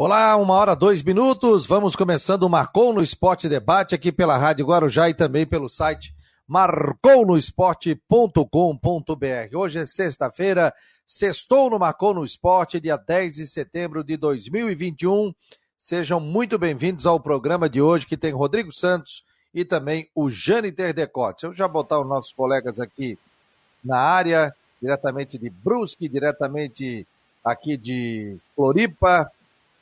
Olá, uma hora, dois minutos. Vamos começando o Marcou no Esporte Debate aqui pela Rádio Guarujá e também pelo site marconosport.com.br. Hoje é sexta-feira, sextou no Marcou no Esporte, dia 10 de setembro de 2021. Sejam muito bem-vindos ao programa de hoje que tem Rodrigo Santos e também o Jâniter Decote. Eu já botar os nossos colegas aqui na área, diretamente de Brusque, diretamente aqui de Floripa,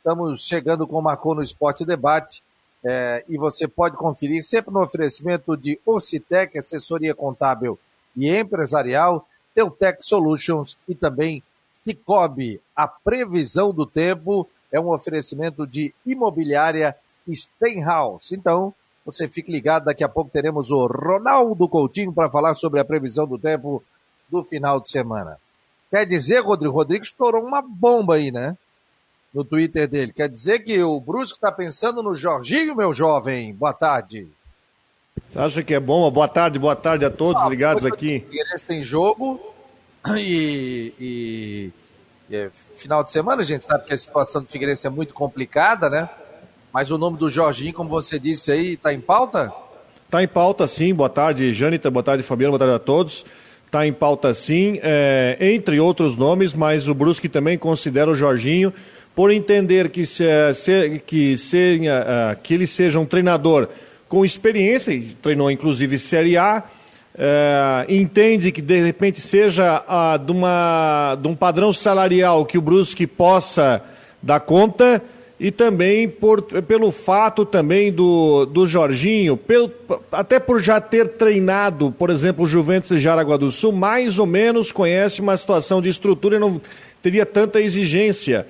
Estamos chegando com o Marcou no Esporte Debate é, e você pode conferir sempre no oferecimento de Ocitec, assessoria contábil e empresarial, Teutec Solutions e também Cicobi. A previsão do tempo é um oferecimento de imobiliária Steinhaus. Então, você fique ligado, daqui a pouco teremos o Ronaldo Coutinho para falar sobre a previsão do tempo do final de semana. Quer dizer, Rodrigo, Rodrigo estourou uma bomba aí, né? No Twitter dele. Quer dizer que o Brusque está pensando no Jorginho, meu jovem. Boa tarde. Você acha que é bom? Boa tarde, boa tarde a todos ah, ligados aqui. Figueirense tem jogo e, e, e é, final de semana a gente sabe que a situação do Figueirense é muito complicada, né? Mas o nome do Jorginho, como você disse aí, está em pauta? Está em pauta sim. Boa tarde, Jânita. Boa tarde, Fabiano. Boa tarde a todos. Está em pauta sim, é, entre outros nomes, mas o Brusque também considera o Jorginho por entender que, se, se, que, se, uh, que ele seja um treinador com experiência, e treinou inclusive Série A, uh, entende que de repente seja uh, de, uma, de um padrão salarial que o Brusque possa dar conta, e também por, pelo fato também do, do Jorginho, pelo, até por já ter treinado, por exemplo, o Juventus de Jaraguá do Sul, mais ou menos conhece uma situação de estrutura e não teria tanta exigência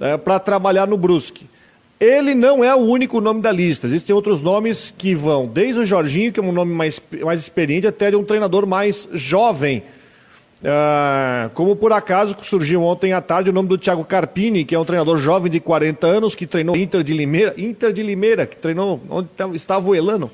é, para trabalhar no Brusque. Ele não é o único nome da lista. Existem outros nomes que vão, desde o Jorginho, que é um nome mais, mais experiente, até de um treinador mais jovem. Uh, como por acaso surgiu ontem à tarde o nome do Thiago Carpini, que é um treinador jovem de 40 anos, que treinou Inter de Limeira, Inter de Limeira, que treinou onde estava o Elano,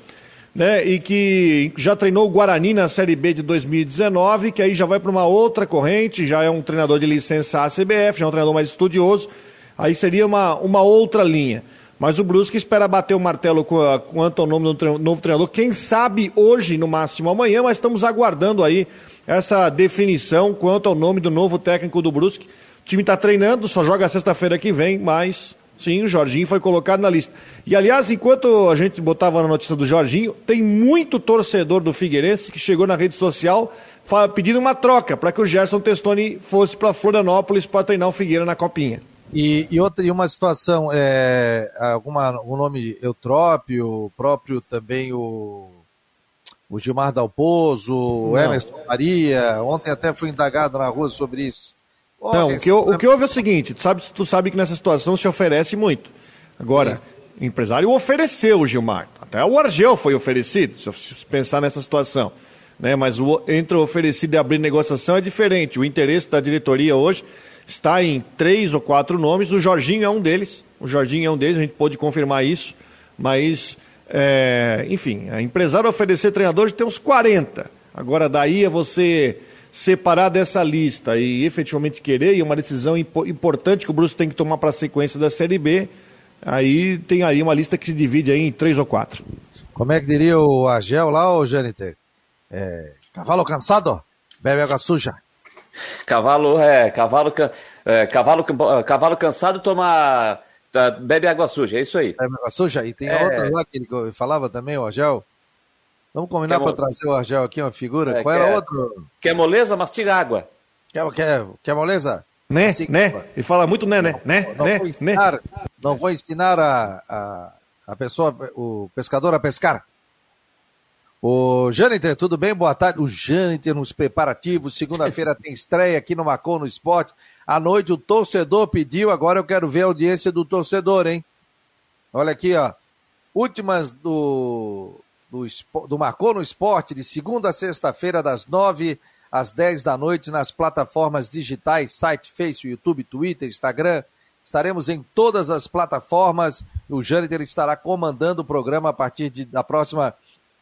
né? E que já treinou o Guarani na Série B de 2019, que aí já vai para uma outra corrente, já é um treinador de licença ACBF, já é um treinador mais estudioso aí seria uma, uma outra linha. Mas o Brusque espera bater o martelo quanto ao nome do novo treinador. Quem sabe hoje, no máximo amanhã, mas estamos aguardando aí essa definição quanto ao nome do novo técnico do Brusque. O time está treinando, só joga sexta-feira que vem, mas sim, o Jorginho foi colocado na lista. E aliás, enquanto a gente botava na notícia do Jorginho, tem muito torcedor do Figueirense que chegou na rede social pedindo uma troca para que o Gerson Testoni fosse para Florianópolis para treinar o Figueira na Copinha. E, e, outra, e uma situação, é, alguma, o nome Eutrópio, próprio também o, o Gilmar Dalpozo, o Emerson Maria, ontem até fui indagado na rua sobre isso. Não, o que, o que houve é o seguinte, tu sabe, tu sabe que nessa situação se oferece muito. Agora, isso. o empresário ofereceu o Gilmar, até o Argel foi oferecido, se pensar nessa situação. Né? Mas o, entre o oferecido e abrir negociação é diferente. O interesse da diretoria hoje está em três ou quatro nomes, o Jorginho é um deles, o Jorginho é um deles, a gente pode confirmar isso, mas, é, enfim, a empresário oferecer treinador tem uns 40. Agora, daí é você separar dessa lista e efetivamente querer, e uma decisão importante que o Bruce tem que tomar para a sequência da Série B, aí tem aí uma lista que se divide em três ou quatro. Como é que diria o Agel lá, ô Jâniter? É, cavalo cansado, bebe água suja. Cavalo, é, cavalo, é, cavalo, cavalo cansado toma, tá, bebe água suja, é isso aí. Bebe água suja, e tem é... outra lá que ele falava também, o Argel. Vamos combinar para trazer o Argel aqui, uma figura. É, Qual era outro? Quer moleza? Mastiga água. Quer, quer, quer moleza? Né, assim, né? Ele fala muito né, né, né, não, né, vou ensinar, né. Não vou ensinar a, a, a pessoa, o pescador a pescar. O Jâniter, tudo bem? Boa tarde. O Jâniter nos preparativos. Segunda-feira tem estreia aqui no Macon no Esporte. À noite o torcedor pediu, agora eu quero ver a audiência do torcedor, hein? Olha aqui, ó. Últimas do, do, do no Esporte, de segunda a sexta-feira, das nove às dez da noite, nas plataformas digitais, site, Face, YouTube, Twitter, Instagram. Estaremos em todas as plataformas. O Jâniter estará comandando o programa a partir de, da próxima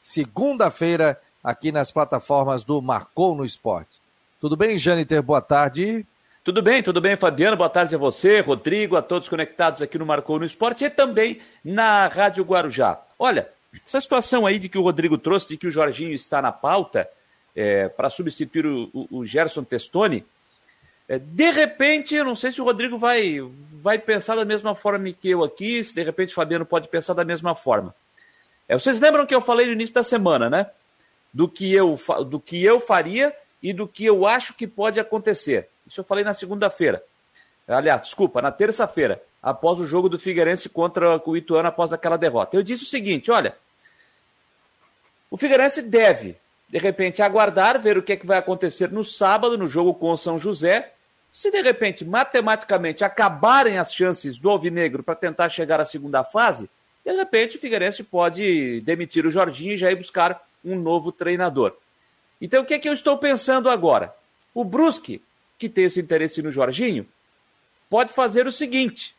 segunda-feira, aqui nas plataformas do Marcou no Esporte. Tudo bem, Jâniter? Boa tarde. Tudo bem, tudo bem, Fabiano. Boa tarde a você, Rodrigo, a todos conectados aqui no Marcou no Esporte e também na Rádio Guarujá. Olha, essa situação aí de que o Rodrigo trouxe, de que o Jorginho está na pauta é, para substituir o, o, o, Gerson Testoni, é, de repente, eu não sei se o Rodrigo vai, vai pensar da mesma forma que eu aqui, se de repente o Fabiano pode pensar da mesma forma. É, vocês lembram que eu falei no início da semana, né? Do que, eu, do que eu faria e do que eu acho que pode acontecer. Isso eu falei na segunda-feira. Aliás, desculpa, na terça-feira, após o jogo do Figueirense contra o Ituano após aquela derrota. Eu disse o seguinte: olha, o Figueirense deve, de repente, aguardar, ver o que, é que vai acontecer no sábado, no jogo com o São José. Se de repente, matematicamente, acabarem as chances do Alvinegro para tentar chegar à segunda fase, de repente o Figueirense pode demitir o Jorginho e já ir buscar um novo treinador. Então o que é que eu estou pensando agora? O Brusque, que tem esse interesse no Jorginho, pode fazer o seguinte: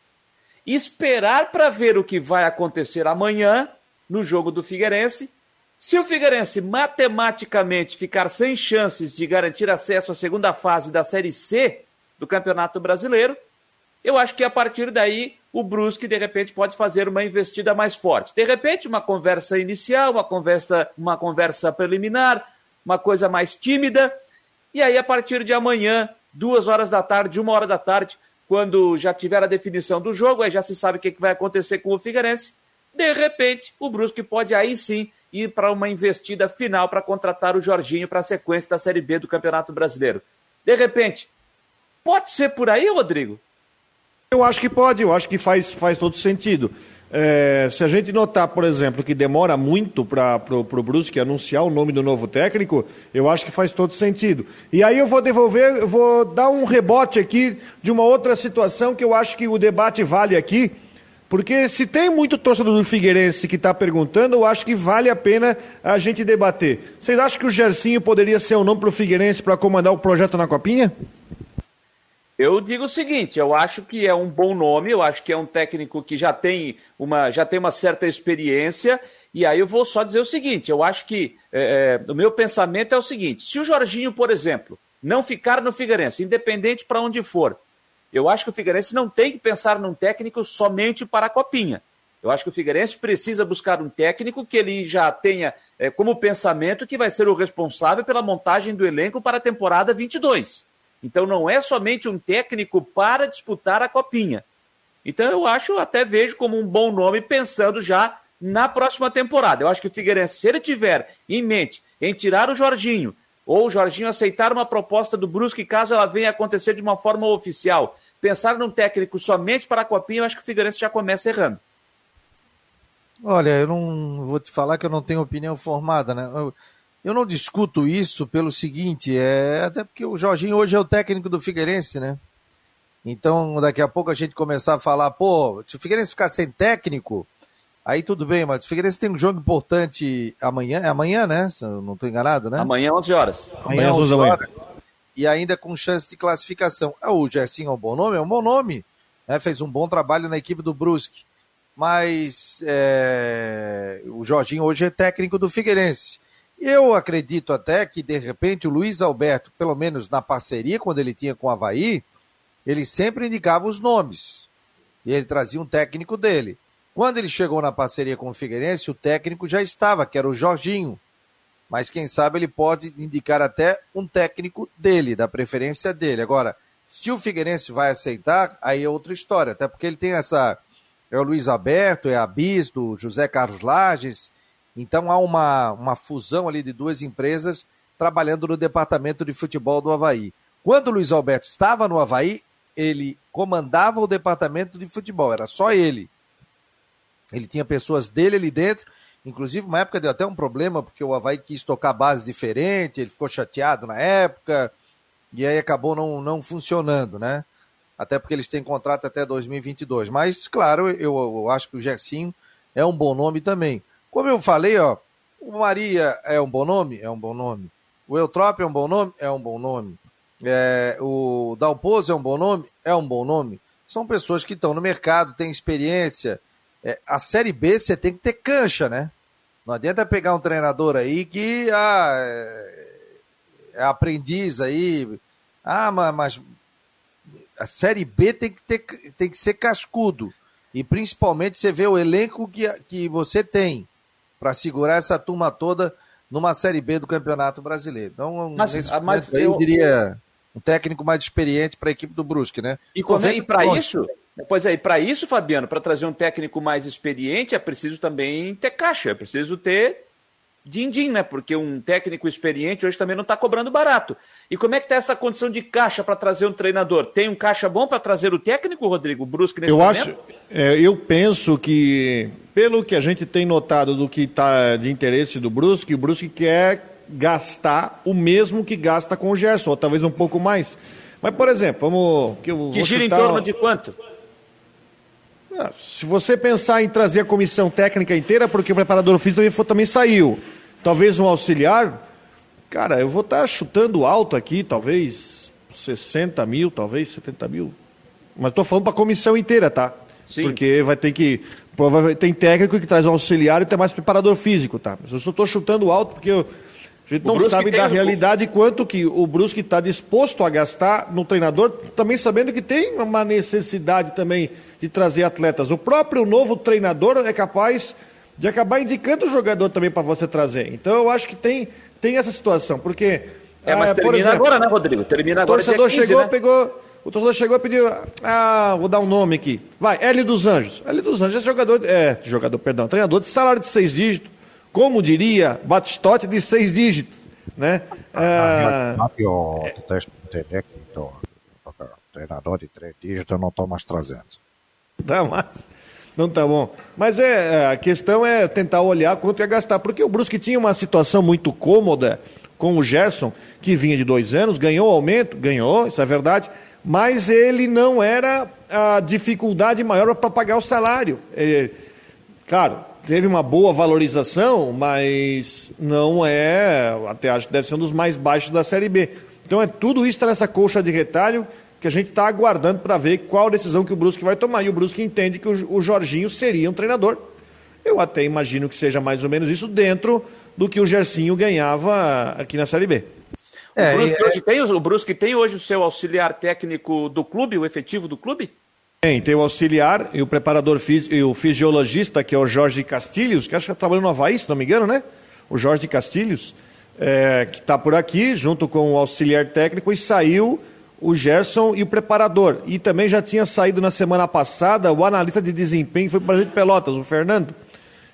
esperar para ver o que vai acontecer amanhã no jogo do Figueirense se o Figueirense matematicamente ficar sem chances de garantir acesso à segunda fase da Série C do Campeonato Brasileiro, eu acho que a partir daí o Brusque de repente pode fazer uma investida mais forte. De repente uma conversa inicial, uma conversa, uma conversa preliminar, uma coisa mais tímida, e aí a partir de amanhã, duas horas da tarde, uma hora da tarde, quando já tiver a definição do jogo, aí já se sabe o que vai acontecer com o Figueirense. De repente, o Brusque pode aí sim ir para uma investida final para contratar o Jorginho para a sequência da Série B do Campeonato Brasileiro. De repente, pode ser por aí, Rodrigo? Eu acho que pode, eu acho que faz, faz todo sentido. É, se a gente notar, por exemplo, que demora muito para o Brusque anunciar o nome do novo técnico, eu acho que faz todo sentido. E aí eu vou devolver, eu vou dar um rebote aqui de uma outra situação que eu acho que o debate vale aqui, porque se tem muito torcedor do Figueirense que está perguntando, eu acho que vale a pena a gente debater. Vocês acham que o Gercinho poderia ser o um nome para o Figueirense para comandar o projeto na Copinha? Eu digo o seguinte, eu acho que é um bom nome, eu acho que é um técnico que já tem uma, já tem uma certa experiência, e aí eu vou só dizer o seguinte, eu acho que é, é o meu pensamento é o seguinte, se o Jorginho, por exemplo, não ficar no Figueirense, independente para onde for, eu acho que o Figueirense não tem que pensar num técnico somente para a Copinha. Eu acho que o Figueirense precisa buscar um técnico que ele já tenha é, como pensamento que vai ser o responsável pela montagem do elenco para a temporada 22. Então não é somente um técnico para disputar a Copinha. Então eu acho, até vejo como um bom nome pensando já na próxima temporada. Eu acho que o Figueirense, se ele tiver em mente em tirar o Jorginho, ou o Jorginho aceitar uma proposta do Brusque, caso ela venha acontecer de uma forma oficial, pensar num técnico somente para a Copinha, eu acho que o Figueirense já começa errando. Olha, eu não vou te falar que eu não tenho opinião formada, né? Eu, eu não discuto isso pelo seguinte, é até porque o Jorginho hoje é o técnico do Figueirense, né? Então, daqui a pouco a gente começar a falar, pô, se o Figueirense ficar sem técnico, Aí tudo bem, mas o Figueirense tem um jogo importante amanhã, é amanhã, né? Se eu não estou enganado, né? Amanhã, 11 horas. Amanhã, 11 horas. E ainda com chance de classificação. Ah, o Gersinho é um bom nome? É um bom nome. Né? Fez um bom trabalho na equipe do Brusque. Mas é... o Jorginho hoje é técnico do Figueirense. Eu acredito até que, de repente, o Luiz Alberto, pelo menos na parceria, quando ele tinha com o Havaí, ele sempre indicava os nomes. E ele trazia um técnico dele. Quando ele chegou na parceria com o Figueirense, o técnico já estava, que era o Jorginho. Mas quem sabe ele pode indicar até um técnico dele, da preferência dele. Agora, se o Figueirense vai aceitar, aí é outra história, até porque ele tem essa. É o Luiz Alberto, é a Bis, do José Carlos Lages. Então há uma, uma fusão ali de duas empresas trabalhando no departamento de futebol do Havaí. Quando o Luiz Alberto estava no Havaí, ele comandava o departamento de futebol, era só ele. Ele tinha pessoas dele ali dentro. Inclusive, uma época deu até um problema, porque o Havaí quis tocar base diferente, ele ficou chateado na época, e aí acabou não, não funcionando, né? Até porque eles têm contrato até 2022. Mas, claro, eu, eu acho que o Gersinho é um bom nome também. Como eu falei, ó, o Maria é um bom nome? É um bom nome. O Eutrop é um bom nome? É um bom nome. É, o Dalpozo é um bom nome? É um bom nome. São pessoas que estão no mercado, têm experiência, é, a Série B você tem que ter cancha, né? Não adianta pegar um treinador aí que ah, é, é aprendiz aí. Ah, mas a Série B tem que, ter, tem que ser cascudo. E principalmente você vê o elenco que, que você tem para segurar essa turma toda numa Série B do Campeonato Brasileiro. Então, mas, nesse mas eu, eu diria um técnico mais experiente para a equipe do Brusque, né? E, e para isso, pois é, e para isso, Fabiano, para trazer um técnico mais experiente, é preciso também ter caixa, é preciso ter din-din, né? Porque um técnico experiente hoje também não está cobrando barato. E como é que está essa condição de caixa para trazer um treinador? Tem um caixa bom para trazer o técnico, Rodrigo Brusque, nesse eu momento? Acho, é, eu penso que, pelo que a gente tem notado do que está de interesse do Brusque, o Brusque quer gastar o mesmo que gasta com o Gerson, ou talvez um pouco mais. Mas, por exemplo, vamos... Que, que gira em torno de quanto? Ah, se você pensar em trazer a comissão técnica inteira, porque o preparador físico também, também saiu, talvez um auxiliar, cara, eu vou estar tá chutando alto aqui, talvez 60 mil, talvez 70 mil. Mas estou falando para a comissão inteira, tá? Sim. Porque vai ter que. Provavelmente tem técnico que traz um auxiliar e tem mais preparador físico, tá? Mas eu só estou chutando alto porque eu, a gente não sabe da realidade o... quanto que o Brusque está disposto a gastar no treinador, também sabendo que tem uma necessidade também de trazer atletas. O próprio novo treinador é capaz de acabar indicando o jogador também para você trazer. Então eu acho que tem, tem essa situação, porque... É, mas ah, termina exemplo, agora, né, Rodrigo? Termina agora. O torcedor 15, chegou, né? pegou... O torcedor chegou e pediu, ah, vou dar um nome aqui. Vai, L dos Anjos. L dos Anjos é jogador, é, jogador, perdão, treinador de salário de seis dígitos, como diria Batistote, de seis dígitos. Né? Ah, ah, tu tens que entender que então, treinador de três dígitos eu não estou mais trazendo. Tá, mas não tá bom. Mas é, é, a questão é tentar olhar quanto ia gastar, porque o Brusque tinha uma situação muito cômoda com o Gerson, que vinha de dois anos, ganhou aumento, ganhou, isso é verdade, mas ele não era a dificuldade maior para pagar o salário. É, claro, teve uma boa valorização, mas não é, até acho que deve ser um dos mais baixos da Série B. Então é tudo isso está nessa colcha de retalho que a gente está aguardando para ver qual decisão que o Brusque vai tomar. E o Brusque entende que o, o Jorginho seria um treinador. Eu até imagino que seja mais ou menos isso dentro do que o Gercinho ganhava aqui na Série B. É, o, Brusque é... tem, o Brusque tem hoje o seu auxiliar técnico do clube, o efetivo do clube? Tem, tem o auxiliar e o preparador físico e o fisiologista, que é o Jorge Castilhos, que acho que está trabalhando no Havaí, se não me engano, né? O Jorge Castilhos, é, que está por aqui, junto com o auxiliar técnico, e saiu o Gerson e o preparador. E também já tinha saído na semana passada o analista de desempenho, foi para o Pelotas, o Fernando.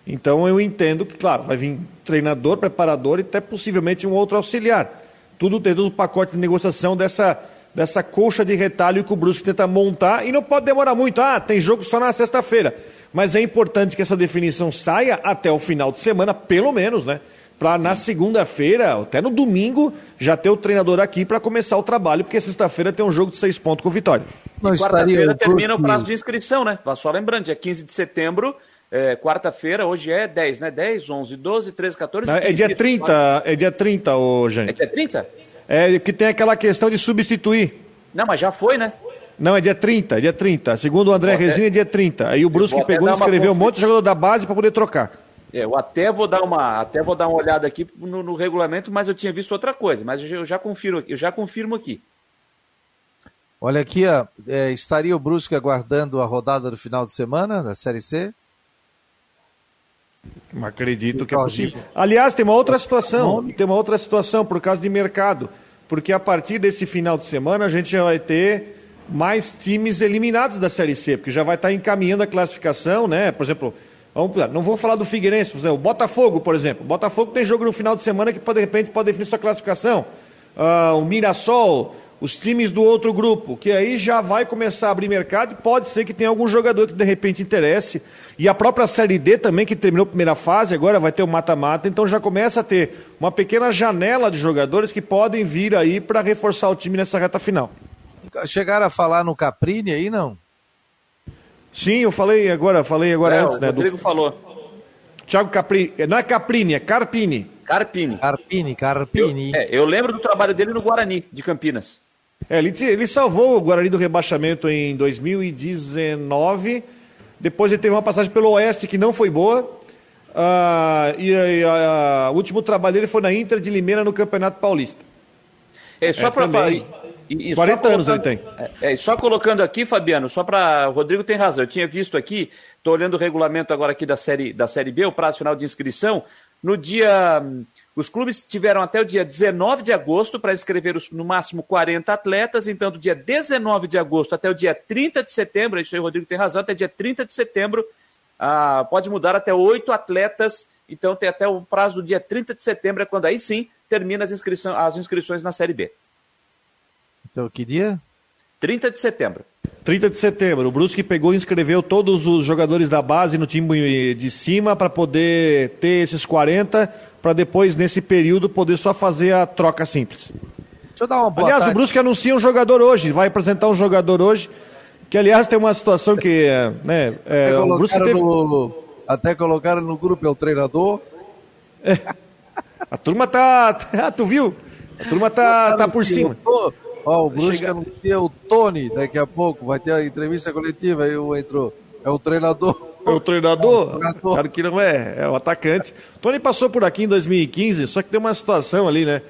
Então eu entendo que, claro, vai vir treinador, preparador e até possivelmente um outro auxiliar. Tudo dentro do pacote de negociação dessa dessa colcha de retalho que o Brusque tenta montar e não pode demorar muito. Ah, tem jogo só na sexta-feira. Mas é importante que essa definição saia até o final de semana, pelo menos, né? Para na segunda-feira, até no domingo, já ter o treinador aqui para começar o trabalho, porque sexta-feira tem um jogo de seis pontos com vitória. Não quarta-feira termina o prazo de inscrição, né? Só lembrando, dia 15 de setembro, é, quarta-feira, hoje é 10, né? 10, 11, 12, 13, 14, 15. É dia 30, é dia 30, ô, gente. É dia 30? É que tem aquela questão de substituir. Não, mas já foi, né? Não, é dia 30, é dia 30. Segundo o André Resina, é dia 30. Aí o Brusque pegou e escreveu um monte de jogador da base para poder trocar. É, eu até vou dar uma, até vou dar uma olhada aqui no, no, regulamento, mas eu tinha visto outra coisa, mas eu já confiro, eu já confirmo aqui. Olha aqui, ó, é, estaria o Brusque aguardando a rodada do final de semana da Série C? Acredito que é possível. Aliás, tem uma outra situação, tem uma outra situação por causa de mercado porque a partir desse final de semana a gente já vai ter mais times eliminados da Série C, porque já vai estar encaminhando a classificação, né? Por exemplo, vamos, não vou falar do Figueirense, o Botafogo, por exemplo. O Botafogo tem jogo no final de semana que de repente pode definir sua classificação. Uh, o Mirassol, os times do outro grupo, que aí já vai começar a abrir mercado e pode ser que tenha algum jogador que de repente interesse. E a própria Série D também, que terminou a primeira fase, agora vai ter o mata-mata, então já começa a ter uma pequena janela de jogadores que podem vir aí para reforçar o time nessa reta final. Chegaram a falar no Caprini aí, não? Sim, eu falei agora, falei agora é, antes, né? O Rodrigo do... falou. Thiago Caprini, não é Caprini, é Carpini. Carpini. Carpini, Carpini. Eu, é, eu lembro do trabalho dele no Guarani, de Campinas. É, ele, ele salvou o Guarani do rebaixamento em 2019. Depois ele teve uma passagem pelo Oeste que não foi boa. Ah, e, e o último trabalho dele foi na Inter de Limeira no Campeonato Paulista. É, só é, para E, e 40 anos ele tem. É, é, só colocando aqui, Fabiano, só para. O Rodrigo tem razão. Eu tinha visto aqui, estou olhando o regulamento agora aqui da série, da série B, o prazo final de inscrição. No dia. Os clubes tiveram até o dia 19 de agosto para inscrever os, no máximo 40 atletas, então do dia 19 de agosto até o dia 30 de setembro, isso aí o Rodrigo tem razão, até dia 30 de setembro, ah, pode mudar até oito atletas, então tem até o prazo do dia 30 de setembro, é quando aí sim termina as, inscrição, as inscrições na Série B. Então, que dia? 30 de setembro. 30 de setembro. O Brusque pegou e inscreveu todos os jogadores da base no time de cima para poder ter esses 40, para depois, nesse período, poder só fazer a troca simples. Deixa eu dar uma boa Aliás, tarde. o Brusque anuncia um jogador hoje, vai apresentar um jogador hoje, que aliás tem uma situação que, né, é, até, o Brusque colocaram teve... no, até colocaram no grupo, é o treinador. A turma tá, ah, tu viu? A turma tá, tá por cima. Ó, o Brusque Chega- anuncia o Tony daqui a pouco, vai ter a entrevista coletiva, aí o entrou. É o treinador. É o treinador? É o treinador. Claro que não é, é o atacante. Tony passou por aqui em 2015, só que tem uma situação ali, né?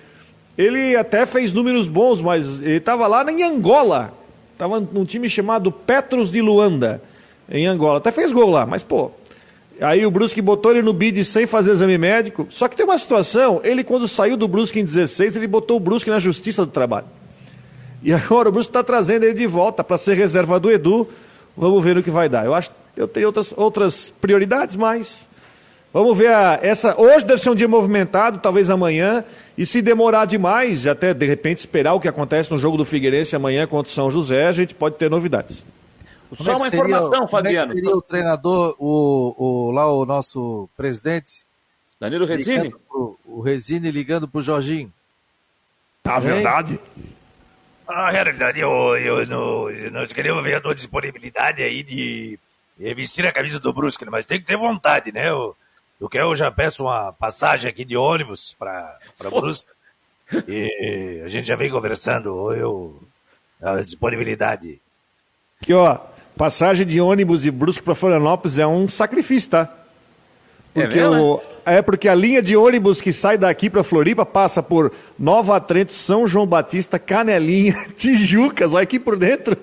Ele até fez números bons, mas ele estava lá em Angola. Tava num time chamado Petros de Luanda, em Angola. Até fez gol lá, mas pô. Aí o Brusque botou ele no bid sem fazer exame médico. Só que tem uma situação, ele quando saiu do Brusque em 16, ele botou o Brusque na Justiça do Trabalho. E agora o Brusque está trazendo ele de volta para ser reserva do Edu. Vamos ver o que vai dar. Eu acho que eu tenho outras, outras prioridades, mas vamos ver a, essa. Hoje deve ser um dia movimentado, talvez amanhã. E se demorar demais, até de repente esperar o que acontece no jogo do Figueirense amanhã contra o São José, a gente pode ter novidades. Como Só é que uma seria- informação, como é que Fabiano. seria o treinador, o, o, lá o nosso presidente? Danilo Resine? pro- o Resine ligando pro Jorginho. Tá verdade? Na realidade, eu, eu, não- nós queremos ver a tua disponibilidade aí de eh, vestir a camisa do Brusque, né? mas tem que ter vontade, né? Eu, eu quero, eu já peço uma passagem aqui de ônibus para Brusque. E a gente já vem conversando, eu, a disponibilidade. Que ó, passagem de ônibus de Brusque para Florianópolis é um sacrifício, tá? Porque mesmo, o, é porque a linha de ônibus que sai daqui para Floripa passa por Nova Trento, São João Batista, Canelinha, Tijucas, vai aqui por dentro.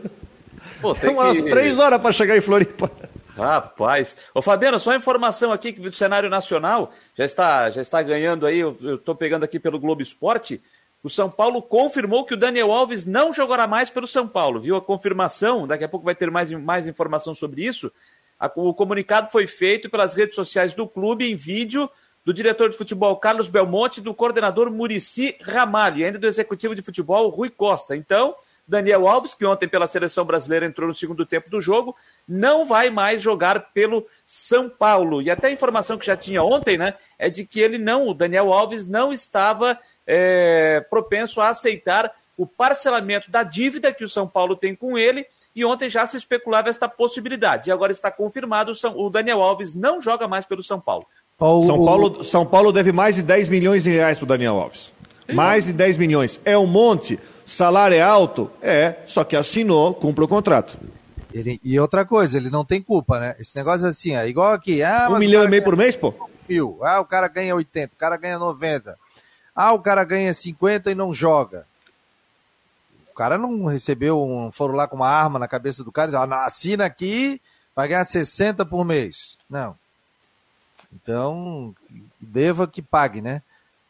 Pô, É tem umas que- três horas para chegar em Floripa. Rapaz. Ô, Fabiano, só informação aqui que do cenário nacional já está, já está ganhando aí. Eu estou pegando aqui pelo Globo Esporte. O São Paulo confirmou que o Daniel Alves não jogará mais pelo São Paulo. Viu a confirmação? Daqui a pouco vai ter mais, mais informação sobre isso. O comunicado foi feito pelas redes sociais do clube em vídeo do diretor de futebol Carlos Belmonte do coordenador Murici Ramalho, e ainda do executivo de futebol Rui Costa. Então, Daniel Alves, que ontem pela seleção brasileira entrou no segundo tempo do jogo, não vai mais jogar pelo São Paulo. E até a informação que já tinha ontem, né, é de que ele não, o Daniel Alves não estava é, propenso a aceitar o parcelamento da dívida que o São Paulo tem com ele. E ontem já se especulava esta possibilidade. E agora está confirmado: o São- o Daniel Alves não joga mais pelo São Paulo. Ó, o- São o- Paulo, São Paulo deve mais de 10 milhões de reais pro Daniel Alves. Mais de 10 milhões. É um monte. Salário é alto? É, só que assinou, cumpre o contrato. ele- e outra coisa, ele não tem culpa, né? Esse negócio é assim, é igual aqui. Ah, Um o milhão e meio ganha por mês, pô? mil. Ah, o cara ganha 80, o cara ganha 90. Ah, o cara ganha 50 e não joga. Cara não recebeu, um, foram lá com uma arma na cabeça do cara e falaram, "Ah, assina aqui, vai ganhar 60 por mês. Não. Então, deva que pague, né?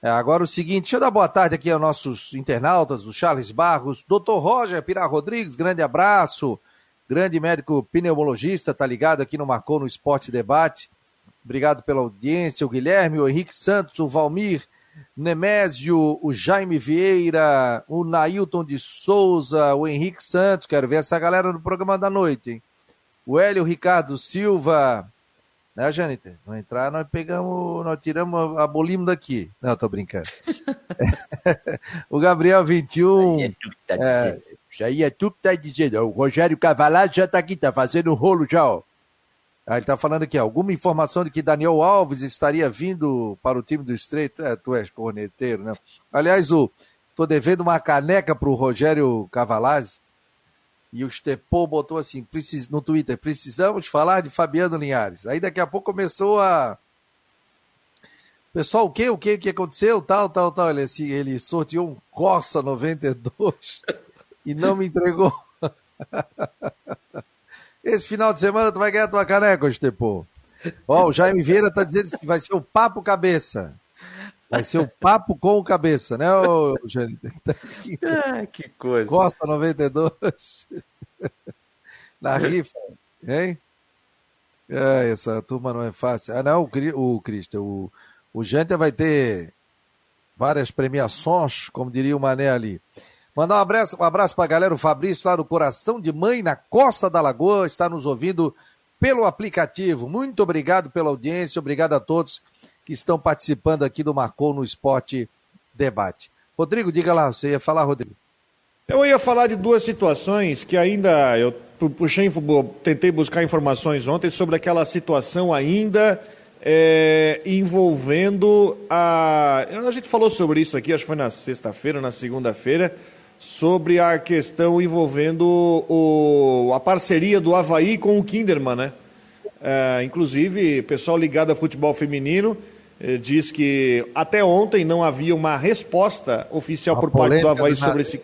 É, agora o seguinte, deixa eu dar boa tarde aqui aos nossos internautas, o Charles Barros, Dr. Roger Pirar Rodrigues, grande abraço, grande médico pneumologista, tá ligado aqui no Marcou no Esporte Debate. Obrigado pela audiência, o Guilherme, o Henrique Santos, o Valmir, Nemésio, o Jaime Vieira, o Nailton de Souza, o Henrique Santos, quero ver essa galera no programa da noite, hein? O Hélio Ricardo Silva, né, Jâniter? Não entrar, nós pegamos, nós tiramos, abolimos daqui. Não, tô brincando. o Gabriel 21. É, isso aí é tu que tá dizendo. O Rogério Cavalazzi já tá aqui, tá fazendo rolo já, ó. Ah, ele tá falando aqui, alguma informação de que Daniel Alves estaria vindo para o time do Estreito. É, tu és corneteiro, né? Aliás, o, tô devendo uma caneca pro Rogério Cavalazzi. E o Stepô botou assim no Twitter: precisamos falar de Fabiano Linhares. Aí daqui a pouco começou a. Pessoal, o que? O que, o que aconteceu? Tal, tal, tal. Ele, assim, ele sorteou um Corsa 92. e não me entregou. Esse final de semana tu vai ganhar tua caneca, Estepô. Ó, o Jaime Vieira tá dizendo que vai ser o papo cabeça. Vai ser o papo com o cabeça, né, ô, Jânio? Ah, que coisa. Costa 92. Na rifa, hein? É, essa turma não é fácil. Ah, não, o, o Cristian, o, o Jânio vai ter várias premiações, como diria o Mané ali. Mandar um abraço, um abraço para a galera, o Fabrício lá no Coração de Mãe, na Costa da Lagoa, está nos ouvindo pelo aplicativo. Muito obrigado pela audiência, obrigado a todos que estão participando aqui do Marcou no Esporte Debate. Rodrigo, diga lá, você ia falar, Rodrigo? Eu ia falar de duas situações que ainda eu puxei, tentei buscar informações ontem sobre aquela situação ainda é, envolvendo a. A gente falou sobre isso aqui, acho que foi na sexta-feira, na segunda-feira, sobre a questão envolvendo o, a parceria do Havaí com o Kinderman, né? É, inclusive, pessoal ligado a futebol feminino eh, diz que até ontem não havia uma resposta oficial uma por parte do Havaí sobre esse.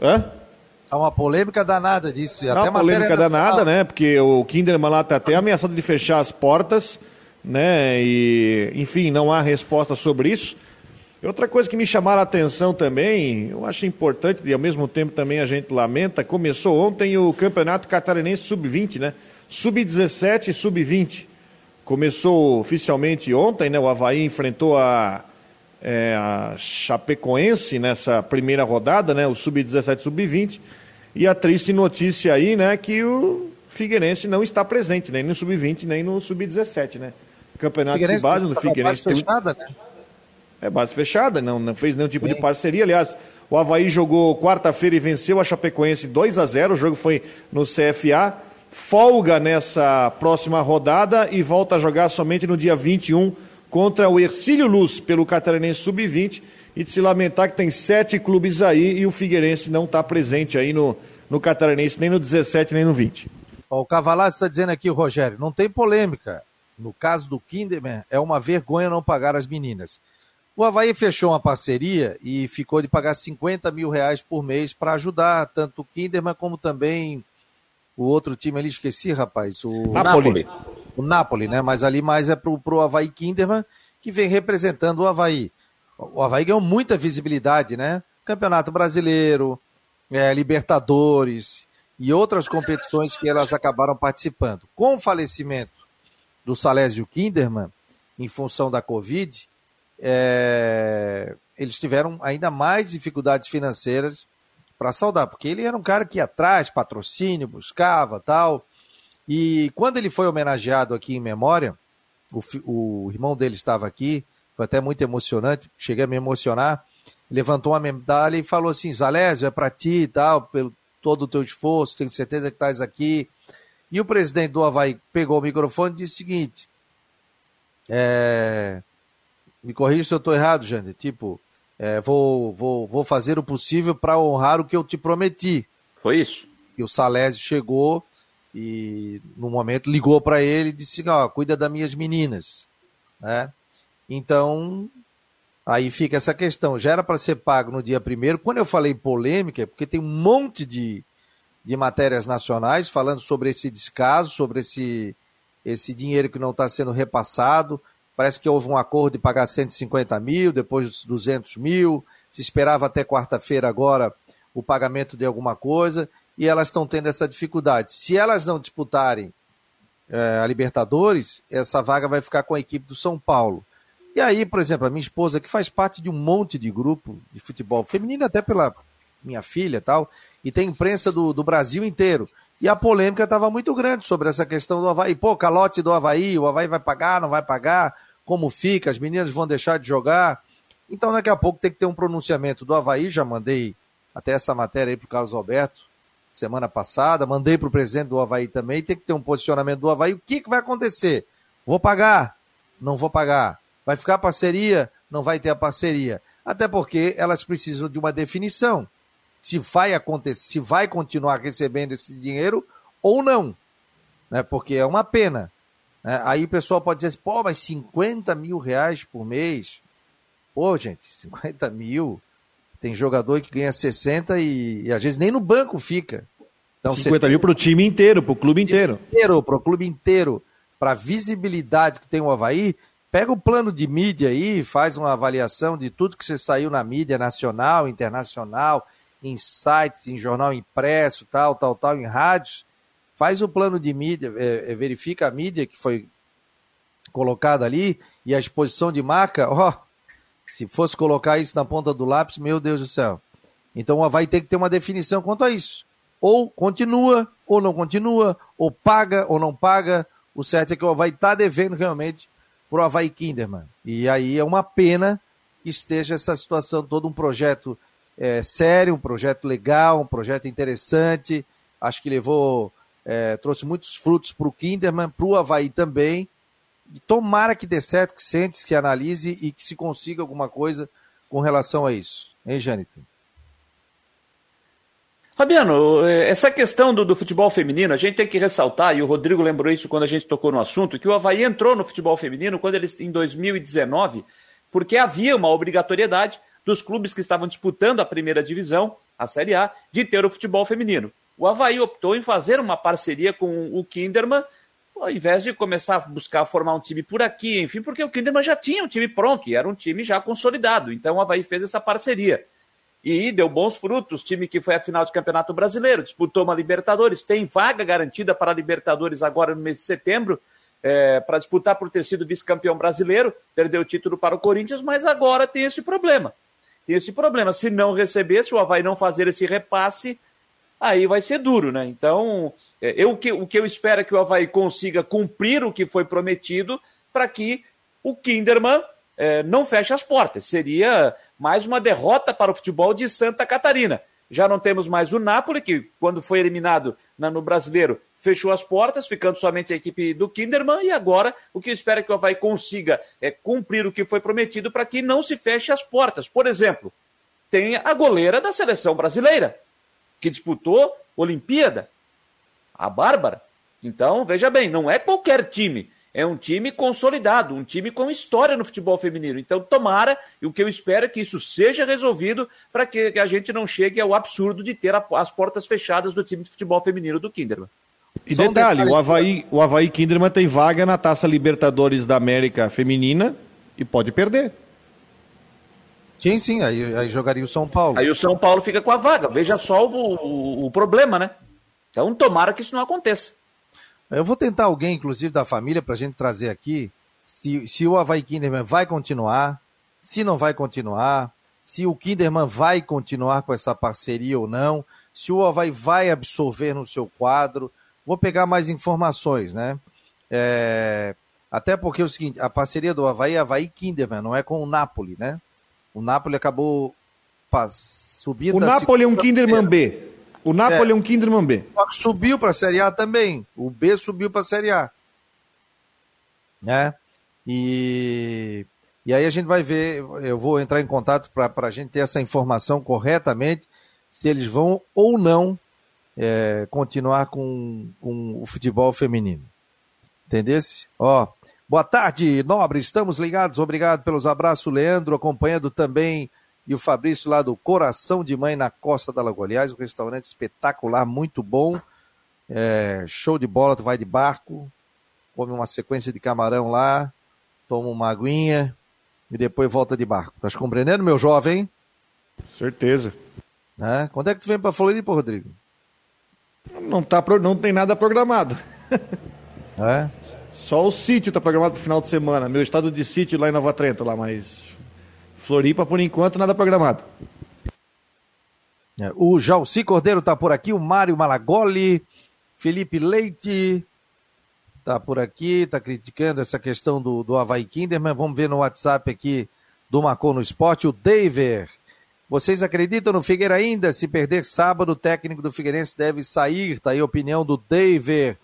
Hã? Há uma polêmica danada disso. Até uma polêmica danada, né? Porque o Kinderman lá está até ameaçado de fechar as portas, né? E, enfim, não há resposta sobre isso. Outra coisa que me chamaram a atenção também, eu acho importante e ao mesmo tempo também a gente lamenta, começou ontem o Campeonato Catarinense Sub-20, né? Sub-17 e Sub-20. Começou oficialmente ontem, né? O Havaí enfrentou a, é, a Chapecoense nessa primeira rodada, né? O Sub-17 e Sub-20. E a triste notícia aí, né? Que o Figueirense não está presente, nem no Sub-20, nem no Sub-17, né? Campeonato de base no Figueirense. Fechada, né? É base fechada, não, não fez nenhum tipo Sim. de parceria. Aliás, o Havaí jogou quarta-feira e venceu a Chapecoense 2 a 0 O jogo foi no CFA. Folga nessa próxima rodada e volta a jogar somente no dia 21 contra o Ercílio Luz pelo Catarinense Sub-20. E de se lamentar que tem sete clubes aí e o Figueirense não está presente aí no, no Catarinense, nem no 17, nem no 20. o Cavalar está dizendo aqui, Rogério, não tem polêmica. No caso do Kinderman, é uma vergonha não pagar as meninas. O Havaí fechou uma parceria e ficou de pagar 50 mil reais por mês para ajudar tanto o Kinderman como também o outro time ali, esqueci, rapaz. O Napoli. O Napoli, né? Mas ali mais é pro, pro Havaí Kinderman, que vem representando o Havaí. O Havaí ganhou muita visibilidade, né? Campeonato Brasileiro, é, Libertadores e outras competições que elas acabaram participando. Com o falecimento do Salésio Kinderman, em função da Covid, é, eles tiveram ainda mais dificuldades financeiras para saudar, porque ele era um cara que ia atrás, patrocínio, buscava tal. E quando ele foi homenageado aqui em memória, o, o irmão dele estava aqui, foi até muito emocionante, cheguei a me emocionar. Levantou uma medalha e falou assim: Zalésio, é para ti e tal, pelo todo o teu esforço, tenho certeza que estás aqui. E o presidente do Havaí pegou o microfone e disse o seguinte: é, me corrija se eu estou errado, Jane. Tipo, é, vou, vou, vou fazer o possível para honrar o que eu te prometi. Foi isso. E o Salésio chegou e, no momento, ligou para ele e disse: ó, cuida das minhas meninas. Né? Então, aí fica essa questão. Já era para ser pago no dia primeiro. Quando eu falei polêmica, é porque tem um monte de, de matérias nacionais falando sobre esse descaso, sobre esse, esse dinheiro que não está sendo repassado. Parece que houve um acordo de pagar 150 mil, depois dos 200 mil. Se esperava até quarta-feira agora o pagamento de alguma coisa e elas estão tendo essa dificuldade. Se elas não disputarem é, a Libertadores, essa vaga vai ficar com a equipe do São Paulo. E aí, por exemplo, a minha esposa, que faz parte de um monte de grupo de futebol feminino, até pela minha filha tal, e tem imprensa do, do Brasil inteiro. E a polêmica estava muito grande sobre essa questão do Havaí. Pô, calote do Havaí, o Havaí vai pagar, não vai pagar como fica, as meninas vão deixar de jogar. Então, daqui a pouco tem que ter um pronunciamento do Havaí. Já mandei até essa matéria aí para o Carlos Alberto semana passada, mandei para o presidente do Havaí também. Tem que ter um posicionamento do Havaí. O que, que vai acontecer? Vou pagar? Não vou pagar. Vai ficar parceria? Não vai ter a parceria. Até porque elas precisam de uma definição. Se vai acontecer, se vai continuar recebendo esse dinheiro ou não. Né? Porque é uma pena. É, aí o pessoal pode dizer assim, pô, mas 50 mil reais por mês? Pô, gente, 50 mil. Tem jogador que ganha 60 e, e às vezes nem no banco fica. Então, 50 mil para o time inteiro, para o clube inteiro. inteiro para o clube inteiro, para a visibilidade que tem o Havaí, pega o plano de mídia aí, faz uma avaliação de tudo que você saiu na mídia nacional, internacional, em sites, em jornal impresso, tal, tal, tal, em rádios, faz o plano de mídia, é, é, verifica a mídia que foi colocada ali e a exposição de marca, ó, se fosse colocar isso na ponta do lápis, meu Deus do céu. Então Havaí tem que ter uma definição quanto a isso. Ou continua, ou não continua, ou paga, ou não paga. O certo é que o Havaí está devendo realmente para o Havaí Kinderman. E aí é uma pena que esteja essa situação todo um projeto é, sério, um projeto legal, um projeto interessante. Acho que levou, é, trouxe muitos frutos para o Kinderman, para o Havaí também. Tomara que dê certo, que sente, que se analise e que se consiga alguma coisa com relação a isso. Hein, Jânito? Fabiano, essa questão do, do, futebol feminino, a gente tem que ressaltar, e o Rodrigo lembrou isso quando a gente tocou no assunto, que o Havaí entrou no futebol feminino quando eles, em 2019, porque havia uma obrigatoriedade dos clubes que estavam disputando a primeira divisão, a Série A, de ter o futebol feminino. O Havaí optou em fazer uma parceria com o Kinderman, ao invés de começar a buscar formar um time por aqui, enfim, porque o Kinderman já tinha um time pronto e era um time já consolidado. Então o Havaí fez essa parceria. E deu bons frutos. Time que foi à final de Campeonato Brasileiro, disputou uma Libertadores, tem vaga garantida para a Libertadores agora no mês de setembro, é, para disputar por ter sido vice-campeão brasileiro, perdeu o título para o Corinthians, mas agora tem esse problema tem esse problema. Se não receber, se o Havaí não fazer esse repasse, aí vai ser duro, né? Então, é, eu, o, que, o que eu espero é que o Havaí consiga cumprir o que foi prometido para que o Kinderman é, não feche as portas. Seria mais uma derrota para o futebol de Santa Catarina. Já não temos mais o Napoli, que quando foi eliminado na, no brasileiro fechou as portas, ficando somente a equipe do Kinderman, e agora o que eu espero é que o Havaí consiga é cumprir o que foi prometido para que não se feche as portas. Por exemplo, tem a goleira da seleção brasileira, que disputou Olimpíada, a Bárbara. Então, veja bem, não é qualquer time é um time consolidado, um time com história no futebol feminino. Então, tomara, e o que eu espero é que isso seja resolvido para que a gente não chegue ao absurdo de ter as portas fechadas do time de futebol feminino do Kinderman. E Só detalhe, um detalhe, o Havaí, o Havaí Kinderman tem vaga na Taça Libertadores da América Feminina e pode perder. Sim, sim, aí, aí jogaria o São Paulo. Aí o São Paulo fica com a vaga. Veja só o, o, o problema, né? Então tomara que isso não aconteça. Eu vou tentar alguém, inclusive da família, para a gente trazer aqui se, se o Havaí Kinderman vai continuar, se não vai continuar, se o Kinderman vai continuar com essa parceria ou não, se o Havaí vai absorver no seu quadro. Vou pegar mais informações, né? É, até porque é o seguinte, a parceria do Havaí é Havaí Kinderman, não é com o Napoli, né? O Napoli acabou subindo. O Napoli é um Kinderman B. O Napoli é, é um Kinderman B. Só que subiu para a Série A também. O B subiu para a Série A. Né? E, e aí a gente vai ver, eu vou entrar em contato para a gente ter essa informação corretamente, se eles vão ou não é, continuar com, com o futebol feminino. Entendesse? Ó, boa tarde, nobre, estamos ligados, obrigado pelos abraços, Leandro, acompanhando também e o Fabrício lá do Coração de Mãe na Costa da Lagoa. Aliás, um restaurante espetacular, muito bom. É, show de bola, tu vai de barco, come uma sequência de camarão lá, toma uma aguinha e depois volta de barco. Tá compreendendo, meu jovem? Certeza. É? Quando é que tu vem para Floripa, Rodrigo? Não, tá, não tem nada programado. É? Só o sítio tá programado pro final de semana. Meu estado de sítio lá em Nova Trento, lá, mas Floripa, por enquanto, nada programado. É, o Jalci Cordeiro está por aqui, o Mário Malagoli, Felipe Leite está por aqui, está criticando essa questão do, do Havaí Kinderman. Vamos ver no WhatsApp aqui do Marcou no Esporte, o Daver. Vocês acreditam no Figueira ainda? Se perder sábado, o técnico do Figueirense deve sair. Tá aí a opinião do Daver.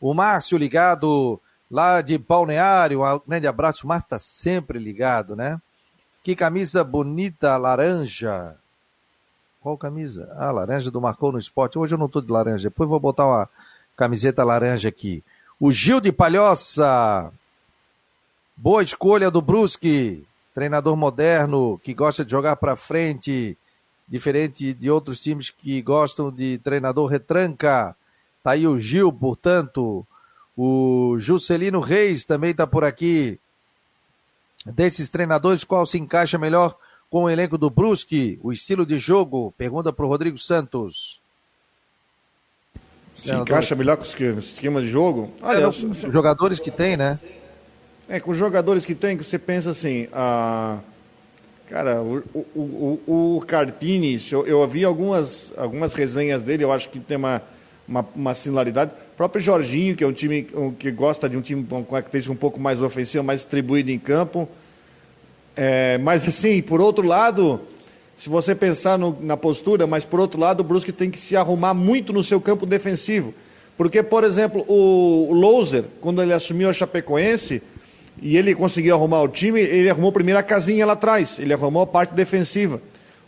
O Márcio ligado lá de Balneário. Um grande abraço. Márcio está sempre ligado, né? Que camisa bonita, laranja. Qual camisa? Ah, laranja do Marcou no Esporte. Hoje eu não estou de laranja. Depois vou botar uma camiseta laranja aqui. O Gil de Palhoça. Boa escolha do Brusque. Treinador moderno que gosta de jogar para frente. diferente de outros times que gostam de treinador retranca. Tá aí o Gil, portanto, o Juscelino Reis também está por aqui. Desses treinadores, qual se encaixa melhor com o elenco do Brusque? O estilo de jogo? Pergunta para o Rodrigo Santos. Se encaixa melhor com o esquema de jogo? Olha, é, os jogadores que tem, né? É, com os jogadores que tem, que você pensa assim, a... cara, o, o, o, o Carpini, eu, eu ouvi algumas, algumas resenhas dele, eu acho que tem uma, uma, uma similaridade. Próprio Jorginho, que é um time que gosta de um time com característica um pouco mais ofensiva, mais distribuído em campo. É, mas assim, por outro lado, se você pensar no, na postura, mas por outro lado, o Brusque tem que se arrumar muito no seu campo defensivo. Porque, por exemplo, o, o Louser, quando ele assumiu a Chapecoense e ele conseguiu arrumar o time, ele arrumou primeiro a casinha lá atrás, ele arrumou a parte defensiva.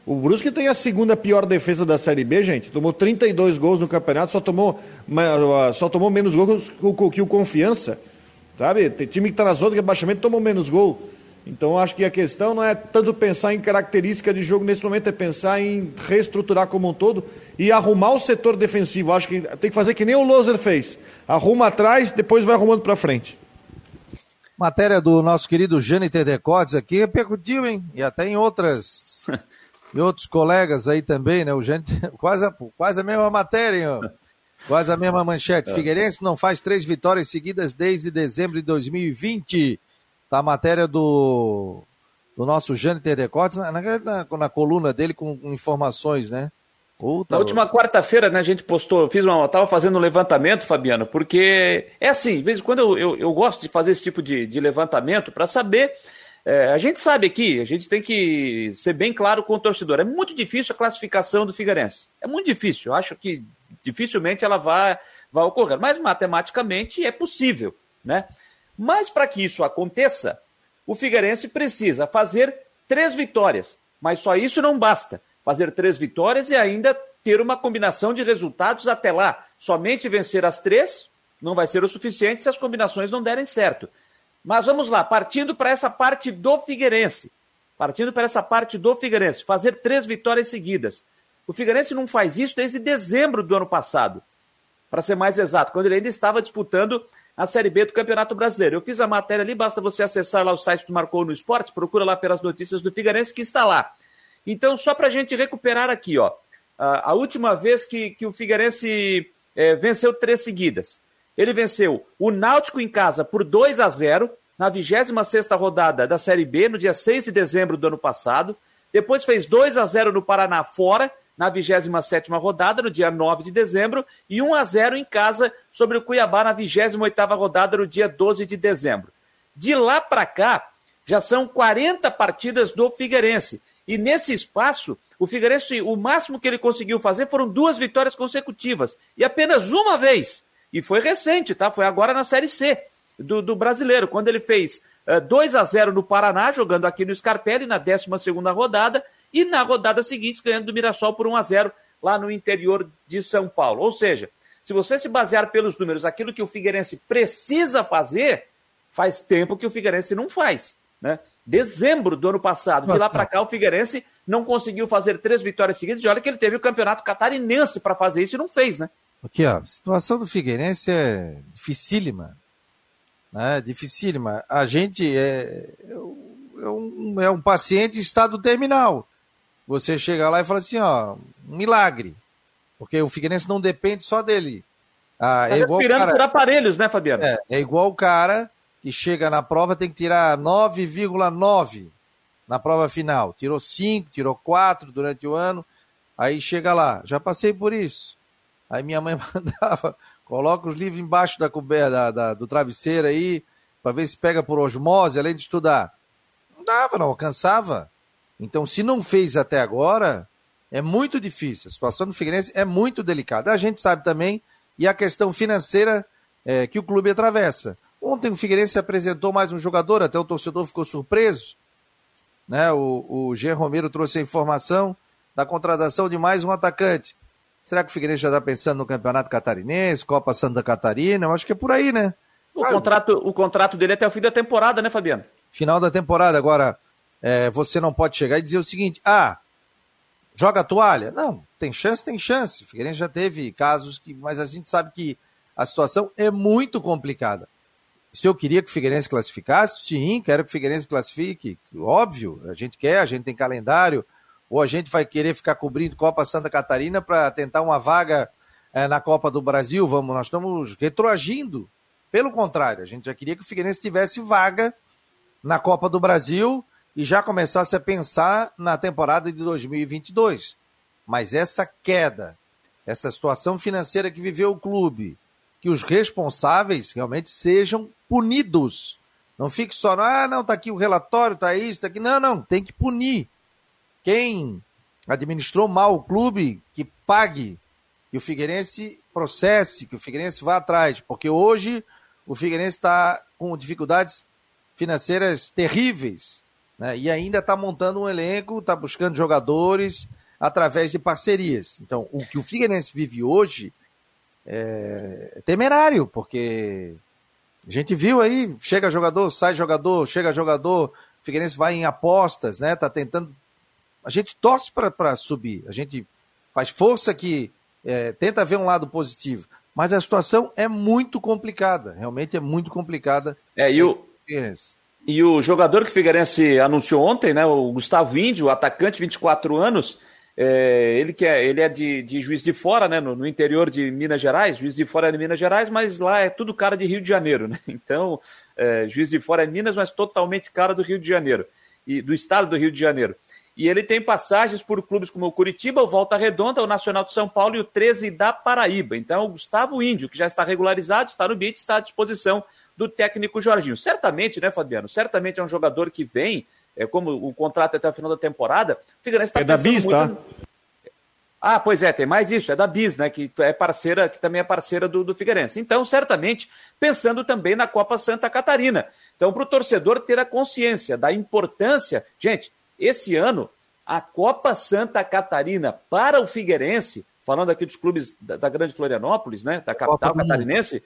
O Brusque tem a segunda pior defesa da Série B, gente. Tomou 32 gols no campeonato, só tomou, só tomou menos gols que o Confiança. Sabe? Tem time que está na zona de rebaixamento tomou menos gol. Então, acho que a questão não é tanto pensar em característica de jogo nesse momento, é pensar em reestruturar como um todo e arrumar o setor defensivo. Acho que tem que fazer que nem o Loser fez. Arruma atrás, depois vai arrumando para frente. Matéria do nosso querido Jâniter Decotes aqui, repercutiu, hein? E até em outras. e outros colegas aí também, né? O Jâniter, quase, a, quase a mesma matéria, hein? Quase a mesma manchete. É. Figueirense não faz três vitórias seguidas desde dezembro de 2020. Tá a matéria do, do nosso Jâniter Decotes na, na, na, coluna dele com informações, né? Puta, na última quarta-feira, né, a gente postou, fiz uma, tava fazendo um levantamento, Fabiano, porque é assim, de vez em quando eu, eu, eu gosto de fazer esse tipo de, de levantamento para saber. É, a gente sabe aqui, a gente tem que ser bem claro com o torcedor. É muito difícil a classificação do Figueirense. É muito difícil. Eu acho que dificilmente ela vai, vai ocorrer. Mas matematicamente é possível, né? Mas para que isso aconteça, o Figueirense precisa fazer três vitórias. Mas só isso não basta. Fazer três vitórias e ainda ter uma combinação de resultados até lá. Somente vencer as três não vai ser o suficiente se as combinações não derem certo. Mas vamos lá, partindo para essa parte do Figueirense. Partindo para essa parte do Figueirense, fazer três vitórias seguidas. O Figueirense não faz isso desde dezembro do ano passado, para ser mais exato, quando ele ainda estava disputando a Série B do Campeonato Brasileiro. Eu fiz a matéria ali, basta você acessar lá o site do Marcou no Esportes, procura lá pelas notícias do Figueirense que está lá. Então, só para a gente recuperar aqui, ó, a, a, última vez que, que o Figueirense é, venceu três seguidas. Ele venceu o Náutico em casa por 2 a 0 na 26 rodada da Série B, no dia 6 de dezembro do ano passado. Depois fez 2 a 0 no Paraná fora, na 27ª rodada, no dia 9 de dezembro, e 1 a 0 em casa sobre o Cuiabá na 28ª rodada, no dia 12 de dezembro. De lá para cá, já são 40 partidas do Figueirense. E nesse espaço, o Figueirense, o máximo que ele conseguiu fazer foram duas vitórias consecutivas. E apenas uma vez. E foi recente, tá? Foi agora na Série C do, do brasileiro, quando ele fez uh, eh, 2 a 0 no Paraná, jogando aqui no Scarpelli, na 12 rodada, e na rodada seguinte ganhando do Mirassol por 1 a 0 lá no interior de São Paulo. Ou seja, se você se basear pelos números, aquilo que o Figueirense precisa fazer, faz tempo que o Figueirense não faz, né? Dezembro do ano passado, de lá para cá o Figueirense não conseguiu fazer três vitórias seguidas, e olha que ele teve o campeonato catarinense para fazer isso e não fez, né? Aqui, ó, a situação do Figueirense é dificílima, né? Dificílima. A gente é, é, um, é um paciente em estado terminal você chega lá e fala assim, ó, um milagre. Porque o Figueirense não depende só dele. Ah, tá é igual cara, por aparelhos, né, Fabiano? É, é igual o cara que chega na prova tem que tirar 9,9 na prova final. Tirou 5, tirou 4 durante o ano. Aí chega lá, já passei por isso. Aí minha mãe mandava, coloca os livros embaixo da coberta do travesseiro aí, para ver se pega por osmose, além de estudar. Não dava, não alcançava. Então, se não fez até agora, é muito difícil. A situação do Figueirense é muito delicada. A gente sabe também, e a questão financeira é, que o clube atravessa. Ontem o Figueirense apresentou mais um jogador, até o torcedor ficou surpreso. Né? O, o Jean Romero trouxe a informação da contratação de mais um atacante. Será que o Figueirense já está pensando no Campeonato Catarinense, Copa Santa Catarina? Eu acho que é por aí, né? O, contrato, o contrato dele é até o fim da temporada, né, Fabiano? Final da temporada. Agora, é, você não pode chegar e dizer o seguinte: ah, Joga a toalha? Não, tem chance, tem chance. O Figueirense já teve casos que, mas a gente sabe que a situação é muito complicada. Se eu queria que o Figueirense classificasse, sim, quero que o Figueirense classifique, óbvio, a gente quer, a gente tem calendário, ou a gente vai querer ficar cobrindo Copa Santa Catarina para tentar uma vaga é, na Copa do Brasil, vamos, nós estamos retroagindo. Pelo contrário, a gente já queria que o Figueirense tivesse vaga na Copa do Brasil e já começasse a pensar na temporada de 2022. Mas essa queda, essa situação financeira que viveu o clube, que os responsáveis realmente sejam punidos. Não fique só, ah, não, tá aqui o relatório, tá isso, tá aqui. Não, não, tem que punir. Quem administrou mal o clube, que pague, que o Figueirense processe, que o Figueirense vá atrás, porque hoje o Figueirense está com dificuldades financeiras terríveis, né? e ainda está montando um elenco, está buscando jogadores através de parcerias. Então, o que o Figueirense vive hoje é temerário, porque a gente viu aí, chega jogador, sai jogador, chega jogador, o Figueirense vai em apostas, né? Tá tentando. A gente torce para subir, a gente faz força que é, tenta ver um lado positivo, mas a situação é muito complicada, realmente é muito complicada. É, e o, e o jogador que o Figueirense anunciou ontem, né, o Gustavo Índio, atacante, 24 anos, é, ele, que é, ele é de, de Juiz de Fora, né, no, no, interior de Minas Gerais, Juiz de Fora é de Minas Gerais, mas lá é tudo cara de Rio de Janeiro, né? Então, é, Juiz de Fora é Minas, mas totalmente cara do Rio de Janeiro, e do estado do Rio de Janeiro. E ele tem passagens por clubes como o Curitiba, o Volta Redonda, o Nacional de São Paulo e o 13 da Paraíba. Então, o Gustavo Índio, que já está regularizado, está no BIT, está à disposição do técnico Jorginho. Certamente, né, Fabiano? Certamente é um jogador que vem, é, como o contrato é até o final da temporada, o Figueirense está É da Bis, tá? muito... tá? Ah, pois é, tem mais isso, é da Bis, né? Que é parceira, que também é parceira do, do Figueirense. Então, certamente, pensando também na Copa Santa Catarina. Então, para o torcedor ter a consciência da importância. Gente, esse ano, a Copa Santa Catarina para o Figueirense, falando aqui dos clubes da, da Grande Florianópolis, né? Da capital Copa catarinense.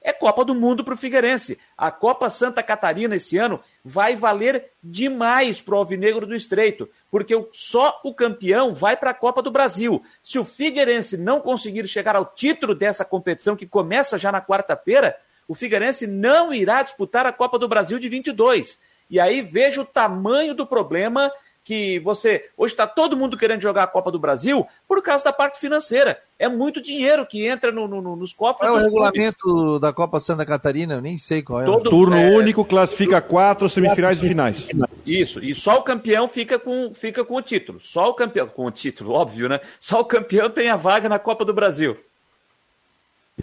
É Copa do Mundo para o Figueirense. A Copa Santa Catarina esse ano vai valer demais para o Alvinegro do Estreito, porque só o campeão vai para a Copa do Brasil. Se o Figueirense não conseguir chegar ao título dessa competição, que começa já na quarta-feira, o Figueirense não irá disputar a Copa do Brasil de 22. E aí veja o tamanho do problema que você. Hoje está todo mundo querendo jogar a Copa do Brasil por causa da parte financeira. É muito dinheiro que entra no, no, nos cofres. Qual é o regulamento clubes. da Copa Santa Catarina? Eu nem sei qual é. Todo, Turno é... único classifica quatro semifinais e finais. Isso, e só o campeão fica com, fica com o título. Só o campeão, com o título, óbvio, né? Só o campeão tem a vaga na Copa do Brasil.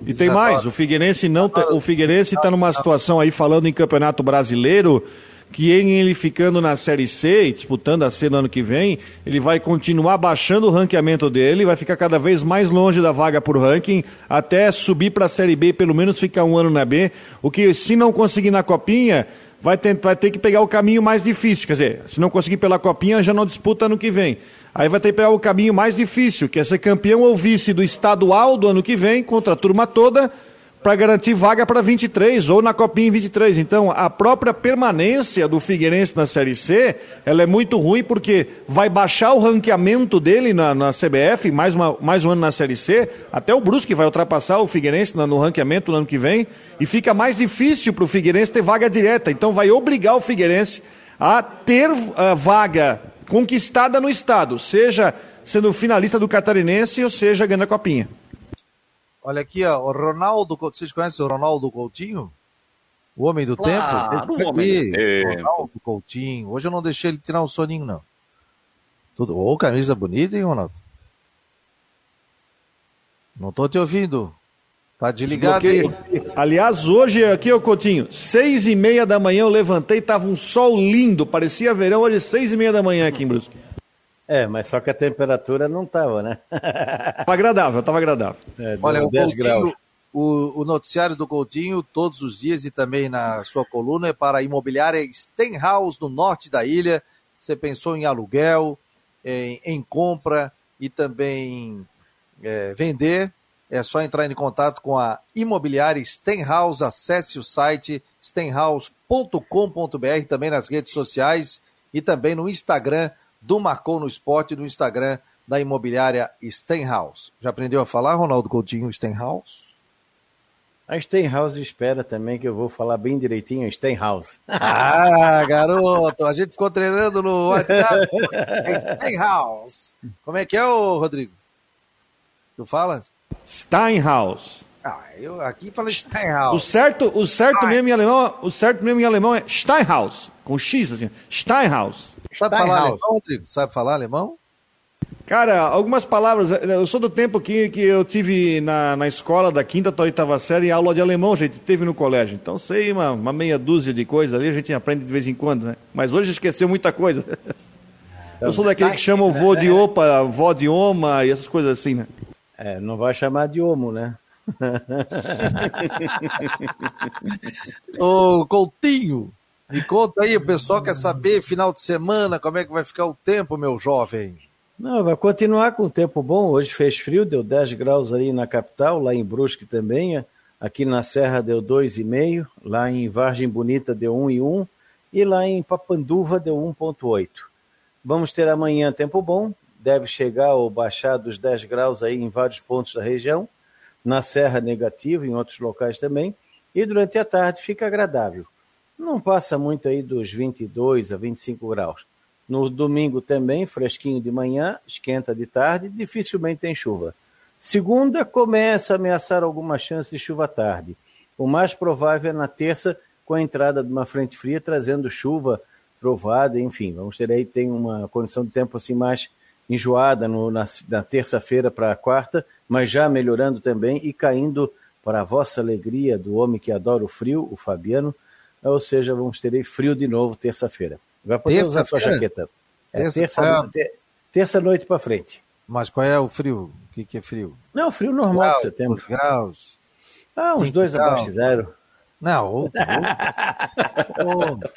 E tem mais, o Figueirense não, o Figueirense está numa situação aí falando em Campeonato Brasileiro que ele ficando na Série C e disputando a C no ano que vem, ele vai continuar baixando o ranqueamento dele, vai ficar cada vez mais longe da vaga por ranking, até subir para a Série B, pelo menos ficar um ano na B, o que se não conseguir na Copinha, vai ter, vai ter que pegar o caminho mais difícil, quer dizer, se não conseguir pela Copinha, já não disputa ano que vem. Aí vai ter que pegar o caminho mais difícil, que é ser campeão ou vice do estadual do ano que vem, contra a turma toda, para garantir vaga para 23 ou na Copinha em 23. Então, a própria permanência do Figueirense na Série C, ela é muito ruim porque vai baixar o ranqueamento dele na, na CBF, mais, uma, mais um ano na Série C, até o Brusque vai ultrapassar o Figueirense no, no ranqueamento no ano que vem, e fica mais difícil para o Figueirense ter vaga direta. Então, vai obrigar o Figueirense a ter uh, vaga conquistada no estado, seja sendo finalista do Catarinense ou seja ganhando a Copinha. Olha aqui, ó, o Ronaldo, vocês conhecem o Ronaldo Coutinho? O homem do claro, tempo? O homem do tempo. Ronaldo Coutinho. Hoje eu não deixei ele tirar um soninho, não. Tudo. Ô, oh, camisa bonita, hein, Ronaldo? Não tô te ouvindo. Tá desligado aí. Aliás, hoje aqui, ô Coutinho, seis e meia da manhã eu levantei, tava um sol lindo, parecia verão, hoje seis e meia da manhã aqui em Brusque. É, mas só que a temperatura não estava, né? Tava agradável, estava agradável. É, Olha, o, Coutinho, o, o, noticiário do Coutinho, todos os dias e também na sua coluna, é para a imobiliária Stenhouse, no norte da ilha. Você pensou em aluguel, em, em compra e também é, vender? É só entrar em contato com a imobiliária Stenhouse. Acesse o site stenhouse.com.br, também nas redes sociais e também no Instagram do Marcou no Esporte no Instagram da imobiliária Stenhouse. Já aprendeu a falar, Ronaldo Coutinho, Stenhouse? A Stenhouse espera também que eu vou falar bem direitinho, Stenhouse. Ah, garoto, a gente ficou treinando no WhatsApp. Stenhouse. Como é que é, ô, Rodrigo? Tu fala? Steinhaus. Ah, eu aqui falo O Steinhaus. certo, o certo mesmo em alemão, o certo mesmo em alemão é Steinhaus, com X assim, Steinhaus. Sabe falar Steinhaus. alemão, Rodrigo? Sabe falar alemão? Cara, algumas palavras, eu sou do tempo que, que eu tive na, na escola da quinta até a oitava série aula de alemão, gente teve no colégio. Então sei uma, uma meia dúzia de coisas ali, a gente aprende de vez em quando, né? Mas hoje esqueceu muita coisa. Eu sou daquele que chama o vô de opa, vó de oma e essas coisas assim, né? É, não vai chamar de homo, né? Ô, Coutinho, me conta aí, o pessoal quer saber, final de semana, como é que vai ficar o tempo, meu jovem? Não, vai continuar com o tempo bom. Hoje fez frio, deu 10 graus aí na capital, lá em Brusque também. Aqui na Serra deu 2,5, lá em Vargem Bonita deu 1,1 e lá em Papanduva deu 1,8. Vamos ter amanhã tempo bom, deve chegar ou baixar dos 10 graus aí em vários pontos da região. Na Serra negativo, em outros locais também. E durante a tarde fica agradável. Não passa muito aí dos 22 a 25 graus. No domingo também, fresquinho de manhã, esquenta de tarde, dificilmente tem chuva. Segunda começa a ameaçar alguma chance de chuva tarde. O mais provável é na terça, com a entrada de uma frente fria, trazendo chuva, trovada, enfim. Vamos ter aí, tem uma condição de tempo assim mais enjoada no, na, na terça-feira para a quarta, mas já melhorando também e caindo para a vossa alegria do homem que adora o frio, o Fabiano. Ou seja, vamos ter aí frio de novo terça-feira. Vai poder usar sua Terça-feira? jaqueta. É, Terça- terça, te- terça noite para frente. Mas qual é o frio? O que, que é frio? Não, frio normal Graus, de setembro. graus. Ah, uns dois graus. abaixo de zero. Não, outro. outro.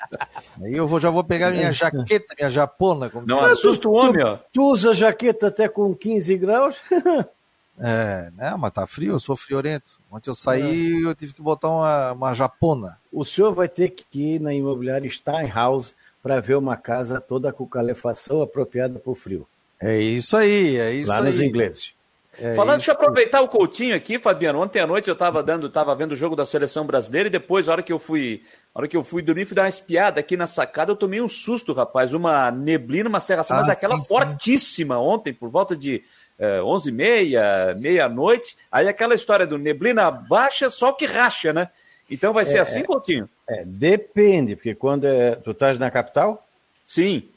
Aí eu vou, já vou pegar minha jaqueta, minha japona. Como Não assusta o homem, ó. Tu usa jaqueta até com 15 graus? É, né, mas tá frio, eu sou friorento. Ontem eu saí, eu tive que botar uma, uma japona. O senhor vai ter que ir na imobiliária Steinhaus para ver uma casa toda com calefação apropriada para o frio. É isso aí, é isso lá aí. nos ingleses. É Falando, isso deixa eu aproveitar o Coutinho aqui, Fabiano. Ontem à noite eu estava dando, tava vendo o jogo da seleção brasileira e depois, a hora que eu fui, a hora que eu fui dormir, fui dar uma espiada aqui na sacada, eu tomei um susto, rapaz. Uma neblina, uma serração, Ah, mas aquela sim, sim. fortíssima ontem, por volta de eh, 11h30, meia-noite. Aí aquela história do neblina baixa, só que racha, né? Então vai ser assim, Coutinho? É, depende, porque quando é, tu estás na capital, Sim.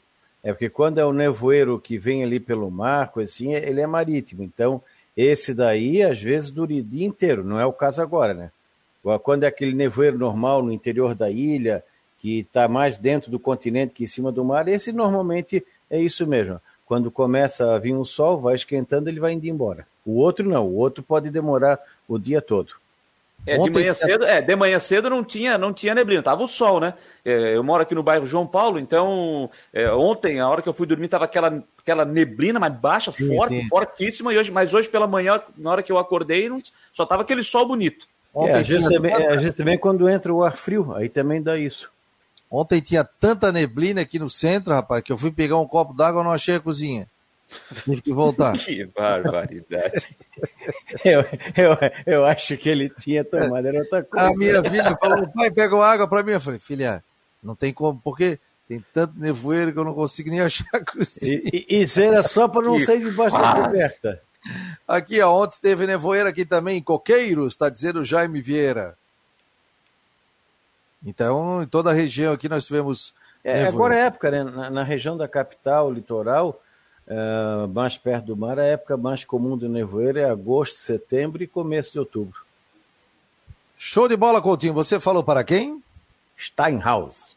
é porque quando é o nevoeiro que vem ali pelo mar, coisa assim, ele é marítimo. Então, esse daí, às vezes, dura o dia inteiro. Não é o caso agora, né? Quando é aquele nevoeiro normal no interior da ilha, que está mais dentro do continente que em cima do mar, esse normalmente é isso mesmo. Quando começa a vir um sol, vai esquentando, ele vai indo embora. O outro não, o outro pode demorar o dia todo. É, de manhã cedo, é, de manhã cedo não tinha, não tinha neblina, tava o sol, né? É, eu moro aqui no bairro João Paulo, então é, ontem, a hora que eu fui dormir, tava aquela, aquela neblina, mas baixa, Sim, forte, sim. fortíssima, e hoje, mas hoje pela manhã, na hora que eu acordei, não- só tava aquele sol bonito. Ontem, é, às, vezes tinha também, é, às vezes também quando entra o ar frio, aí também dá isso. Ontem tinha tanta neblina aqui no centro, rapaz, que eu fui pegar um copo d'água e não achei a cozinha. Tive que voltar. Que barbaridade. Eu, eu, eu acho que ele tinha tomado, era outra coisa. A minha filha falou, pai, pega uma água pra mim. Eu falei, filha, não tem como, porque tem tanto nevoeiro que eu não consigo nem achar a cozinha. E, e- isso era só para não Que sair debaixo da fácil. coberta. Aqui, ó, ontem teve nevoeiro aqui também em Coqueiros, tá dizendo o Jaime Vieira. Então, em toda a região aqui nós tivemos É, agora é época, né? Na, na região da capital, litoral, eh, mais perto do mar, a época mais comum do nevoeiro é agosto, setembro e começo de outubro. Show de bola, Coutinho. Você falou para quem? Steinhaus.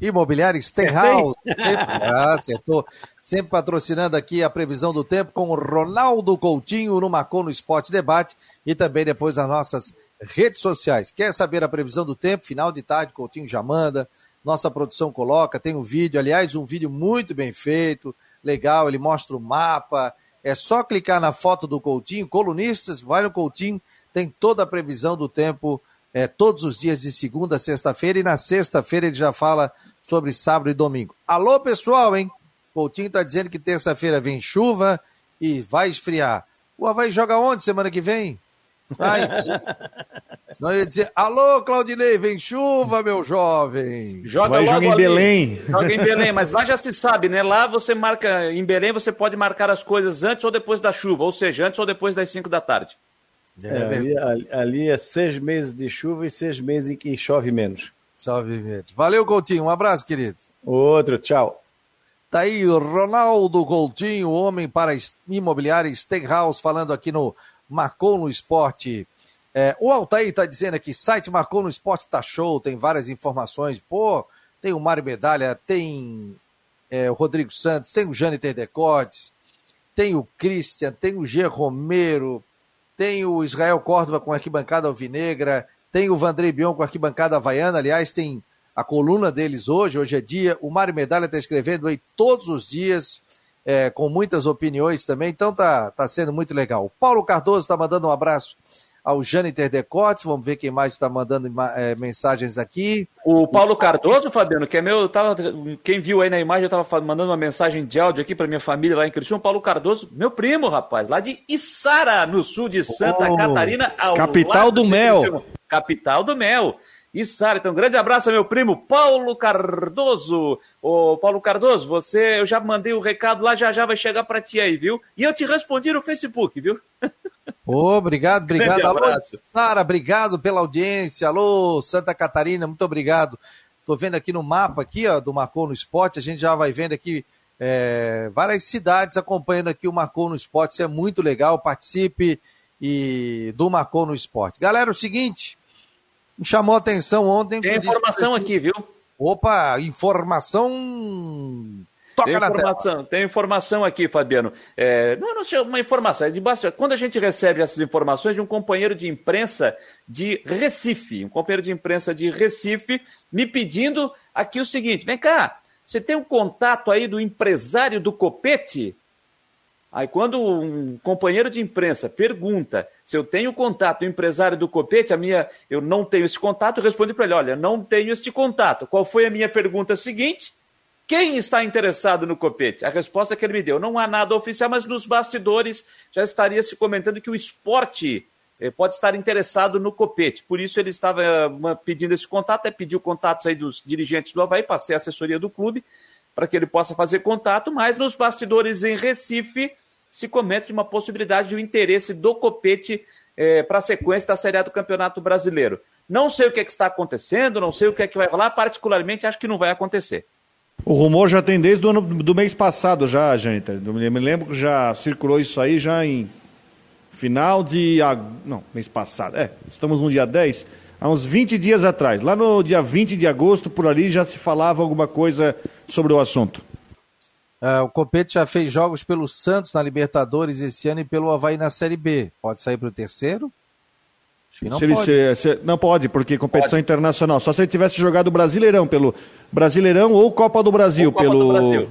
Imobiliária Stenhouse. Sempre, ah, acertou. Sempre patrocinando aqui a previsão do tempo com o Ronaldo Coutinho no Macon no Esporte Debate e também depois nas nossas redes sociais. Quer saber a previsão do tempo? Final de tarde, Coutinho já manda. Nossa produção coloca, tem um vídeo, aliás, um vídeo muito bem feito, legal, ele mostra o mapa. É só clicar na foto do Coutinho, colunistas, vai no Coutinho, tem toda a previsão do tempo é, todos os dias de segunda a sexta-feira e na sexta-feira ele já fala sobre sábado e domingo. Alô, pessoal, hein? Coutinho tá dizendo que terça-feira vem chuva e vai esfriar. O Havaí joga onde semana que vem? Ai, senão eu ia dizer, alô, Claudinei, vem chuva, meu jovem. Joga Vai jogar em ali. Belém. Joga em Belém, mas lá já se sabe, né? Lá você marca, em Belém você pode marcar as coisas antes ou depois da chuva, ou seja, antes ou depois das 5 da tarde. É, ali, ali- ali é seis meses de chuva e seis meses em que chove menos. Salve, Verde. Valeu, Coutinho. Um abraço, querido. Outro, tchau. Tá aí o Ronaldo Coutinho, homem para imobiliária Stenhouse, falando aqui no Marcou no Esporte. É, o Altair tá dizendo aqui, site Marcou no Esporte tá show, tem várias informações. Pô, tem o Mário Medalha, tem é, o Rodrigo Santos, tem o Jâniter Decotes, tem o Christian, tem o G. Romero, tem o Israel Córdova com arquibancada alvinegra, tem o Vandrei Bion com arquibancada havaiana, aliás, tem a coluna deles hoje, hoje é dia, o Mário Medalha está escrevendo aí todos os dias, é, com muitas opiniões também, então tá, tá sendo muito legal. O Paulo Cardoso está mandando um abraço ao Jâniter Decotes, vamos ver quem mais está mandando é, mensagens aqui. O Paulo Cardoso, Fabiano, que é meu, eu tava, quem viu aí na imagem, eu tava fa- mandando uma mensagem de áudio aqui para minha família lá em Criciúma. Paulo Cardoso, meu primo, rapaz, lá de Içara, no sul de Santa Oh, Catarina, ao capital lado do mel. Capital do mel. Içara, então, um grande abraço ao meu primo Paulo Cardoso. Ô, Paulo Cardoso, você, eu já mandei o recado lá, já já vai chegar para ti aí, viu? E eu te respondi no Facebook, viu? Ô, obrigado, obrigado. Alô. Sara, obrigado pela audiência. Alô, Santa Catarina, muito obrigado. Tô vendo aqui no mapa aqui, ó, do Marcou no Esporte, a gente já vai vendo aqui é, várias cidades acompanhando aqui o Marcou no Esporte. Isso é muito legal, participe e do Marcou no Esporte. Galera, o seguinte, me chamou a atenção ontem. Tem informação aqui, viu? Opa, informação. Toca Tem informação, tem informação aqui, Fabiano. É, não, não uma informação, é de bastante. Quando a gente recebe essas informações de um companheiro de imprensa de Recife, um companheiro de imprensa de Recife, me pedindo aqui o seguinte: vem cá, você tem um contato aí do empresário do Copete? Aí, quando um companheiro de imprensa pergunta se eu tenho contato do empresário do Copete, a minha, eu não tenho esse contato, eu respondo para ele: olha, não tenho este contato. Qual foi a minha pergunta seguinte? Quem está interessado no Copete? A resposta que ele me deu: não há nada oficial, mas nos bastidores já estaria se comentando que o esporte eh, pode estar interessado no Copete. Por isso ele estava eh, pedindo esse contato, é pediu contatos aí dos dirigentes do Havaí, passei a assessoria do clube para que ele possa fazer contato, mas nos bastidores em Recife se comenta de uma possibilidade de um interesse do Copete para a sequência da Série A do Campeonato Brasileiro. Não sei o que, é que está acontecendo, não sei o que é que vai rolar, particularmente acho que não vai acontecer. O rumor já tem desde o ano do mês passado já, Jâniter. Eu me lembro que já circulou isso aí já em final de... Não, mês passado. É, estamos no dia 10. Há uns 20 dias atrás. Lá no dia 20 de agosto, por ali, já se falava alguma coisa sobre o assunto. É, o Copete já fez jogos pelo Santos na Libertadores esse ano e pelo Havaí na Série B. Pode sair para o terceiro? Acho que não Se ele pode. se- se- não pode, porque competição internacional. Só se ele tivesse jogado Brasileirão, pelo Brasileirão ou Copa do Brasil, Copa pelo, do Brasil.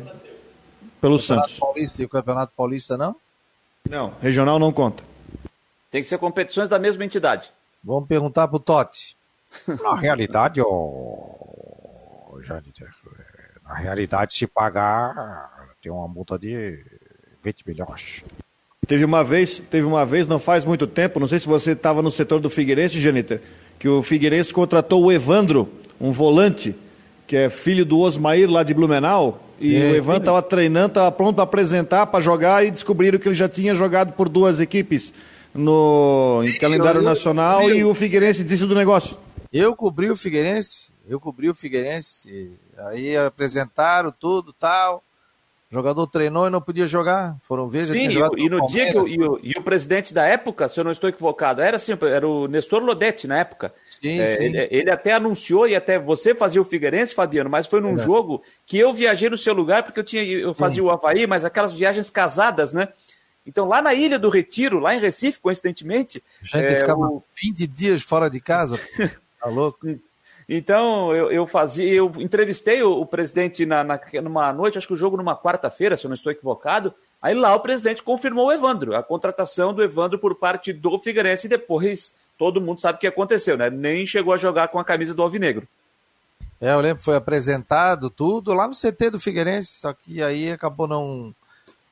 pelo Campeonato Santos. Paulista e o Campeonato Paulista não? Não, regional não conta. Tem que ser competições da mesma entidade. Vamos perguntar pro Totti. Na realidade, ô, Jâniter, é, na realidade, se pagar, tem uma multa de 20 milhões. Teve uma vez, teve uma vez, não faz muito tempo, não sei se você estava no setor do Figueirense, Janiter, que o Figueirense contratou o Evandro, um volante, que é filho do Osmair lá de Blumenau, e É, o Evandro estava treinando, estava pronto para apresentar, para jogar, e descobriram que ele já tinha jogado por duas equipes no em calendário eu- nacional, eu- e o Figueirense disse do negócio. Eu cobri o Figueirense, eu cobri o Figueirense. Aí apresentaram tudo tal. O jogador treinou e não podia jogar. Foram vezes Sim, e, e no dia que o, e, o, e o presidente da época, se eu não estou equivocado, era assim, era o Nestor Lodetti na época. Sim, É, sim. Ele, ele até anunciou e até você fazia o Figueirense, Fabiano, mas foi num É. jogo que eu viajei no seu lugar porque eu tinha eu fazia o Havaí, mas aquelas viagens casadas, né? Então lá na Ilha do Retiro, lá em Recife, coincidentemente, A gente é, ficava o- 20 dias fora de casa. Tá louco? Então, eu, eu fazia, eu entrevistei o, o presidente na, na- numa noite, acho que o jogo numa quarta-feira, se eu não estou equivocado. Aí lá o presidente confirmou o Evandro, a contratação do Evandro por parte do Figueirense, e depois todo mundo sabe o que aconteceu, né? Nem chegou a jogar com a camisa do Alvinegro. É, eu lembro foi apresentado tudo lá no CT do Figueirense, só que aí acabou não,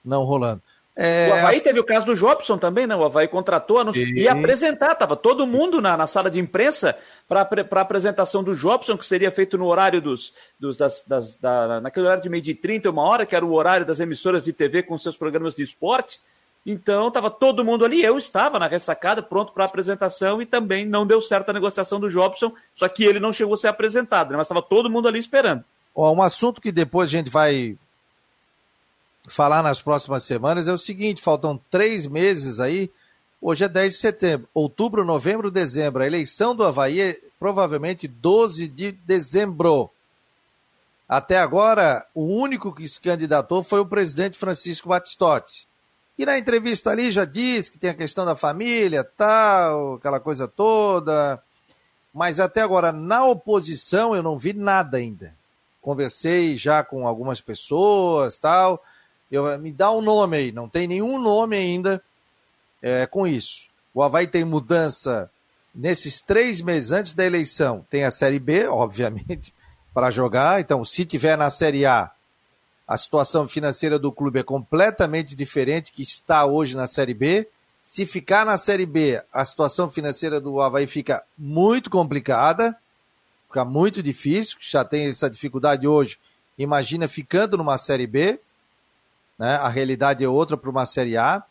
não rolando. É... O Havaí teve o caso do Jobson também, né? O Havaí contratou, anunciou, ia apresentar, estava todo mundo na, na sala de imprensa para a apresentação do Jobson, que seria feito no horário dos. dos das, das, da, naquele horário de meio de 30, uma hora, que era o horário das emissoras de TV com seus programas de esporte. Então estava todo mundo ali, eu estava na ressacada, pronto para a apresentação, e também não deu certo a negociação do Jobson, só que ele não chegou a ser apresentado, né? mas estava todo mundo ali esperando. Ó, um assunto que depois a gente vai falar nas próximas semanas é o seguinte: faltam três meses aí. Hoje é 10 de setembro. Outubro, novembro, dezembro. A eleição do Havaí é provavelmente 12 de dezembro. Até agora, o único que se candidatou foi o presidente Francisco Batistotti. E na entrevista ali já disse que tem a questão da família, tal, aquela coisa toda. Mas até agora, na oposição, eu não vi nada ainda. Conversei já com algumas pessoas, tal. Eu, me dá um nome aí, não tem nenhum nome ainda é, com isso. O Havaí tem mudança nesses três meses antes da eleição. Tem a Série B, obviamente, para jogar. Então, se tiver na Série A, a situação financeira do clube é completamente diferente que está hoje na Série B. Se ficar na Série B, a situação financeira do Havaí fica muito complicada, fica muito difícil, já tem essa dificuldade hoje. Imagina ficando numa Série B né? a realidade é outra para uma Série A.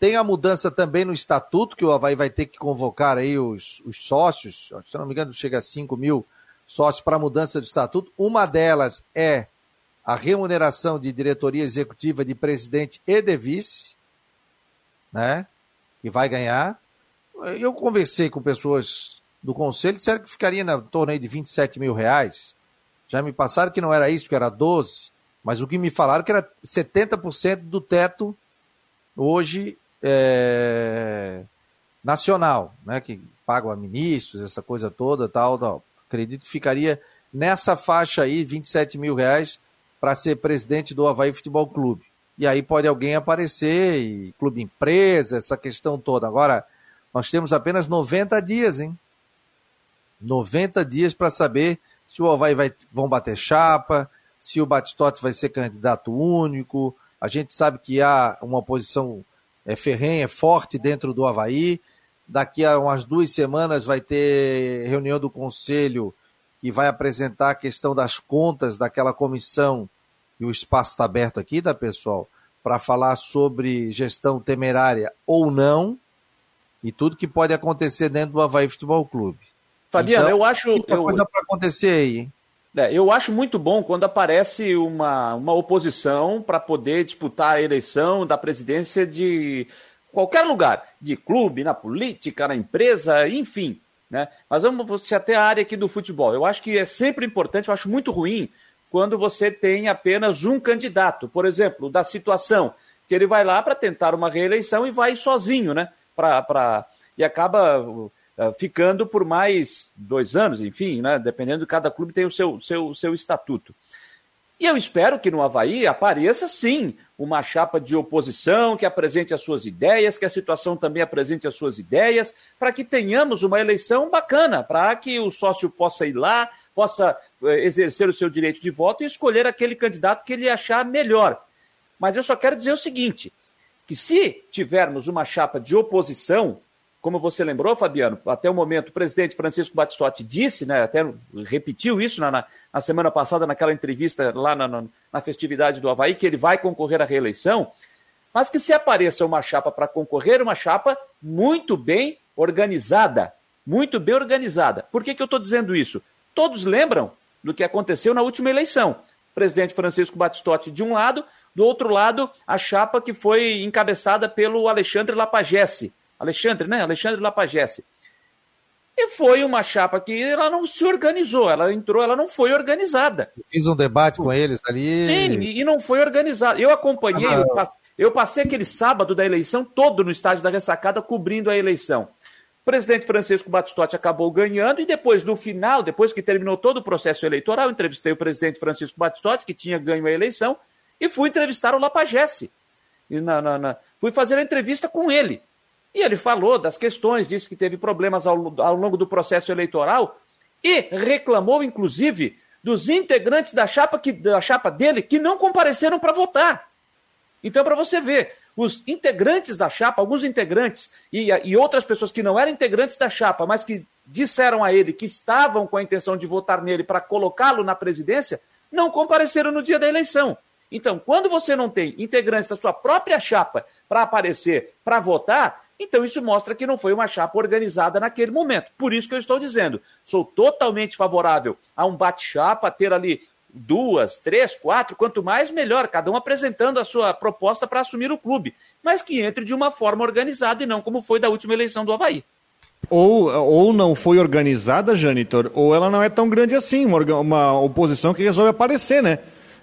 Tem a mudança também no estatuto, que o Havaí vai ter que convocar aí os, os sócios, se não me engano, chega a 5 mil sócios para a mudança do estatuto. Uma delas é a remuneração de diretoria executiva de presidente e de vice, né? Que vai ganhar. Eu conversei com pessoas do conselho, disseram que ficaria na torno de 27 mil reais. Já me passaram que não era isso, que era 12. Mas o que me falaram que era 70% do teto hoje é, nacional, né? Que pagam a ministros, essa coisa toda, tal, tal. Acredito que ficaria nessa faixa aí, 27 mil reais, para ser presidente do Havaí Futebol Clube. E aí pode alguém aparecer, e clube empresa, essa questão toda. Agora, nós temos apenas 90 dias, hein? 90 dias para saber se o Havaí vai, vão bater chapa, se o Batistotti vai ser candidato único. A gente sabe que há uma posição é, ferrenha, forte dentro do Havaí. Daqui a umas duas semanas vai ter reunião do Conselho que vai apresentar a questão das contas daquela comissão, e o espaço está aberto aqui, tá, pessoal? Para falar sobre gestão temerária ou não, e tudo que pode acontecer dentro do Havaí Futebol Clube. Fabiano, então, eu acho. Muita eu... coisa para acontecer aí, hein? É, eu acho muito bom quando aparece uma, uma oposição para poder disputar a eleição da presidência de qualquer lugar, de clube, na política, na empresa, enfim. Né? Mas vamos até a área aqui do futebol. Eu acho que é sempre importante, eu acho muito ruim quando você tem apenas um candidato. Por exemplo, da situação que ele vai lá para tentar uma reeleição e vai sozinho, né? Pra, pra, e acaba ficando por mais dois anos, enfim, né? dependendo de cada clube tem o seu, seu, seu estatuto. E eu espero que no Havaí apareça, sim, uma chapa de oposição que apresente as suas ideias, que a situação também apresente as suas ideias, para que tenhamos uma eleição bacana, para que o sócio possa ir lá, possa eh, exercer o seu direito de voto e escolher aquele candidato que ele achar melhor. Mas eu só quero dizer o seguinte: que se tivermos uma chapa de oposição, como você lembrou, Fabiano, até o momento o presidente Francisco Batistotti disse, né, até repetiu isso na, na semana passada, naquela entrevista lá na, na, na festividade do Havaí, que ele vai concorrer à reeleição, mas que se apareça uma chapa para concorrer, uma chapa muito bem organizada. Muito bem organizada. Por que, que eu estou dizendo isso? Todos lembram do que aconteceu na última eleição. O presidente Francisco Batistotti de um lado, do outro lado, a chapa que foi encabeçada pelo Alexandre Lapagesse, Alexandre, né? Alexandre Lapagesse. E foi uma chapa que ela não se organizou, ela entrou, ela não foi organizada. Eu fiz um debate com eles ali. Sim, e não foi organizada. Eu acompanhei, ah, eu passei aquele sábado da eleição todo no estádio da ressacada cobrindo a eleição. O presidente Francisco Batistotti acabou ganhando e depois, no final, depois que terminou todo o processo eleitoral, entrevistei o presidente Francisco Batistotti, que tinha ganho a eleição, e fui entrevistar o Lapagesse. E na, na, na... Fui fazer a entrevista com ele. E ele falou das questões, disse que teve problemas ao, ao longo do processo eleitoral e reclamou, inclusive, dos integrantes da chapa, que, da chapa dele que não compareceram para votar. Então, para você ver, os integrantes da chapa, alguns integrantes e, e outras pessoas que não eram integrantes da chapa, mas que disseram a ele que estavam com a intenção de votar nele para colocá-lo na presidência, não compareceram no dia da eleição. Então, quando você não tem integrantes da sua própria chapa para aparecer, para votar, então isso mostra que não foi uma chapa organizada naquele momento. Por isso que eu estou dizendo, sou totalmente favorável a um bate-chapa, ter ali duas, três, quatro, quanto mais melhor, cada um apresentando a sua proposta para assumir o clube, mas que entre de uma forma organizada e não como foi da última eleição do Havaí. Ou, ou não foi organizada, Janitor, ou ela não é tão grande assim, uma, uma oposição que resolve aparecer, né?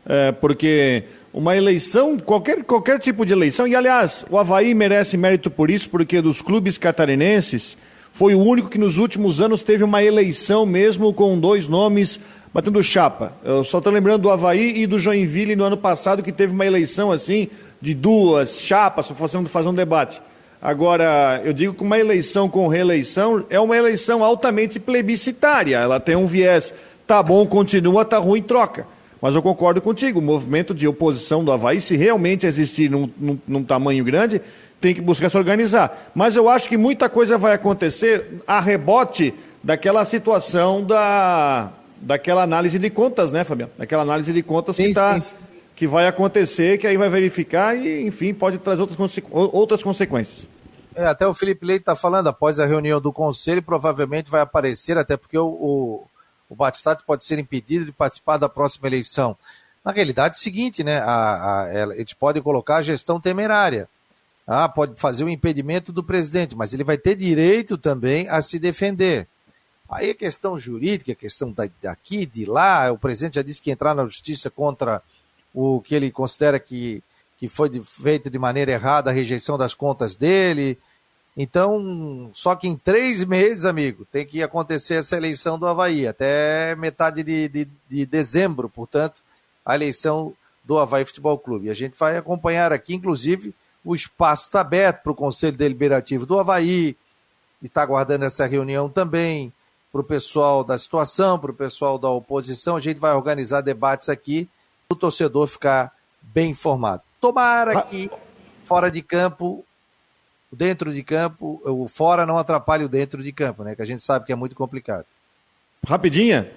É, porque uma eleição, qualquer, qualquer tipo de eleição, e aliás, o Havaí merece mérito por isso, porque dos clubes catarinenses, foi o único que nos últimos anos teve uma eleição mesmo com dois nomes batendo chapa. Eu só estou lembrando do Havaí e do Joinville no ano passado, que teve uma eleição assim, de duas chapas, fazendo, fazer um debate. Agora, eu digo que uma eleição com reeleição é uma eleição altamente plebiscitária. Ela tem um viés, tá bom, continua, tá ruim, troca. Mas eu concordo contigo, o movimento de oposição do Havaí, se realmente existir num, num, num tamanho grande, tem que buscar se organizar. Mas eu acho que muita coisa vai acontecer a rebote daquela situação da, daquela análise de contas, né, Fabiano? Daquela análise de contas sim, que, tá, sim. que vai acontecer, que aí vai verificar e, enfim, pode trazer outras, conse outras consequências. É, até o Felipe Leite está falando, após a reunião do Conselho, provavelmente vai aparecer, até porque o, o, o Batistato pode ser impedido de participar da próxima eleição. Na realidade, é o seguinte, né? A, a, eles podem colocar a gestão temerária. Ah, pode fazer o impedimento do presidente, mas ele vai ter direito também a se defender. Aí a questão jurídica, a questão daqui, de lá, o presidente já disse que entrar na justiça contra o que ele considera que, que foi feito de maneira errada, a rejeição das contas dele. Então, só que em três meses, amigo, tem que acontecer essa eleição do Havaí, até metade de, de, de dezembro, portanto, a eleição do Havaí Futebol Clube. E a gente vai acompanhar aqui, inclusive, o espaço está aberto para o Conselho Deliberativo do Havaí, está aguardando essa reunião também para o pessoal da situação, para o pessoal da oposição. A gente vai organizar debates aqui para o torcedor ficar bem informado. Tomara que fora de campo, dentro de campo, o fora não atrapalhe o dentro de campo, né? Que a gente sabe que é muito complicado. Rapidinha.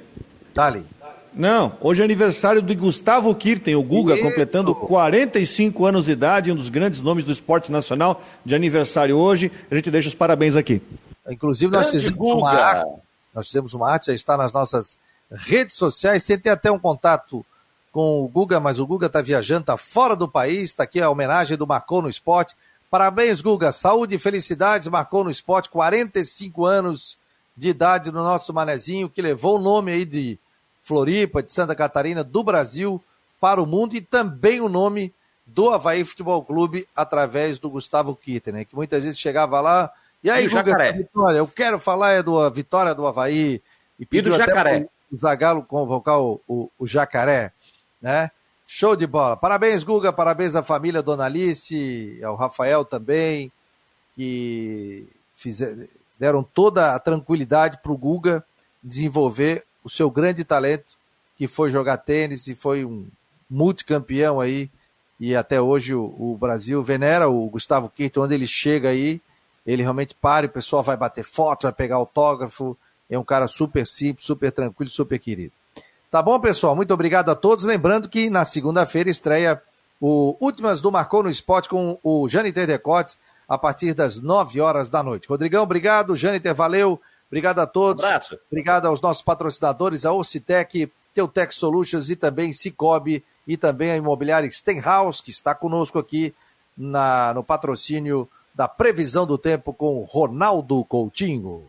Dali. Não, hoje é aniversário de Gustavo Kirten, o Guga, Isso. completando 45 anos de idade, um dos grandes nomes do esporte nacional, de aniversário hoje. A gente deixa os parabéns aqui. Inclusive, nós fizemos uma arte nós fizemos uma arte, já está nas nossas redes sociais. Tentei até um contato com o Guga, mas o Guga está viajando, está fora do país. Está aqui a homenagem do Marcou no Esporte. Parabéns, Guga. Saúde e felicidades. Marcou no Esporte, 45 anos de idade no nosso manezinho, que levou o nome aí de Floripa, de Santa Catarina, do Brasil para o mundo e também o nome do Havaí Futebol Clube através do Gustavo Kitten, né? Que muitas vezes chegava lá, e aí, e Guga, essa vitória? Eu quero falar é da vitória do Havaí. E, e do Jacaré. O Zagalo convocar o, o, o, Jacaré, né? Show de bola. Parabéns, Guga. Parabéns à família Dona Alice, ao Rafael também, que fizeram, deram toda a tranquilidade para o Guga desenvolver o seu grande talento, que foi jogar tênis e foi um multicampeão aí. E até hoje o, o Brasil venera o Gustavo Quinto, onde ele chega aí, ele realmente para, o pessoal vai bater foto, vai pegar autógrafo. É um cara super simples, super tranquilo, super querido. Tá bom, pessoal? Muito obrigado a todos. Lembrando que na segunda-feira estreia o Últimas do Marcou no Esporte com o Jâniter Decotes a partir das 9 horas da noite. Rodrigão, obrigado. Jâniter, valeu. Obrigado a todos. Um abraço. Obrigado aos nossos patrocinadores, a Ocitec, Teutec Solutions e também Cicobi e também a imobiliária Stenhouse, que está conosco aqui na, no patrocínio da previsão do tempo com Ronaldo Coutinho.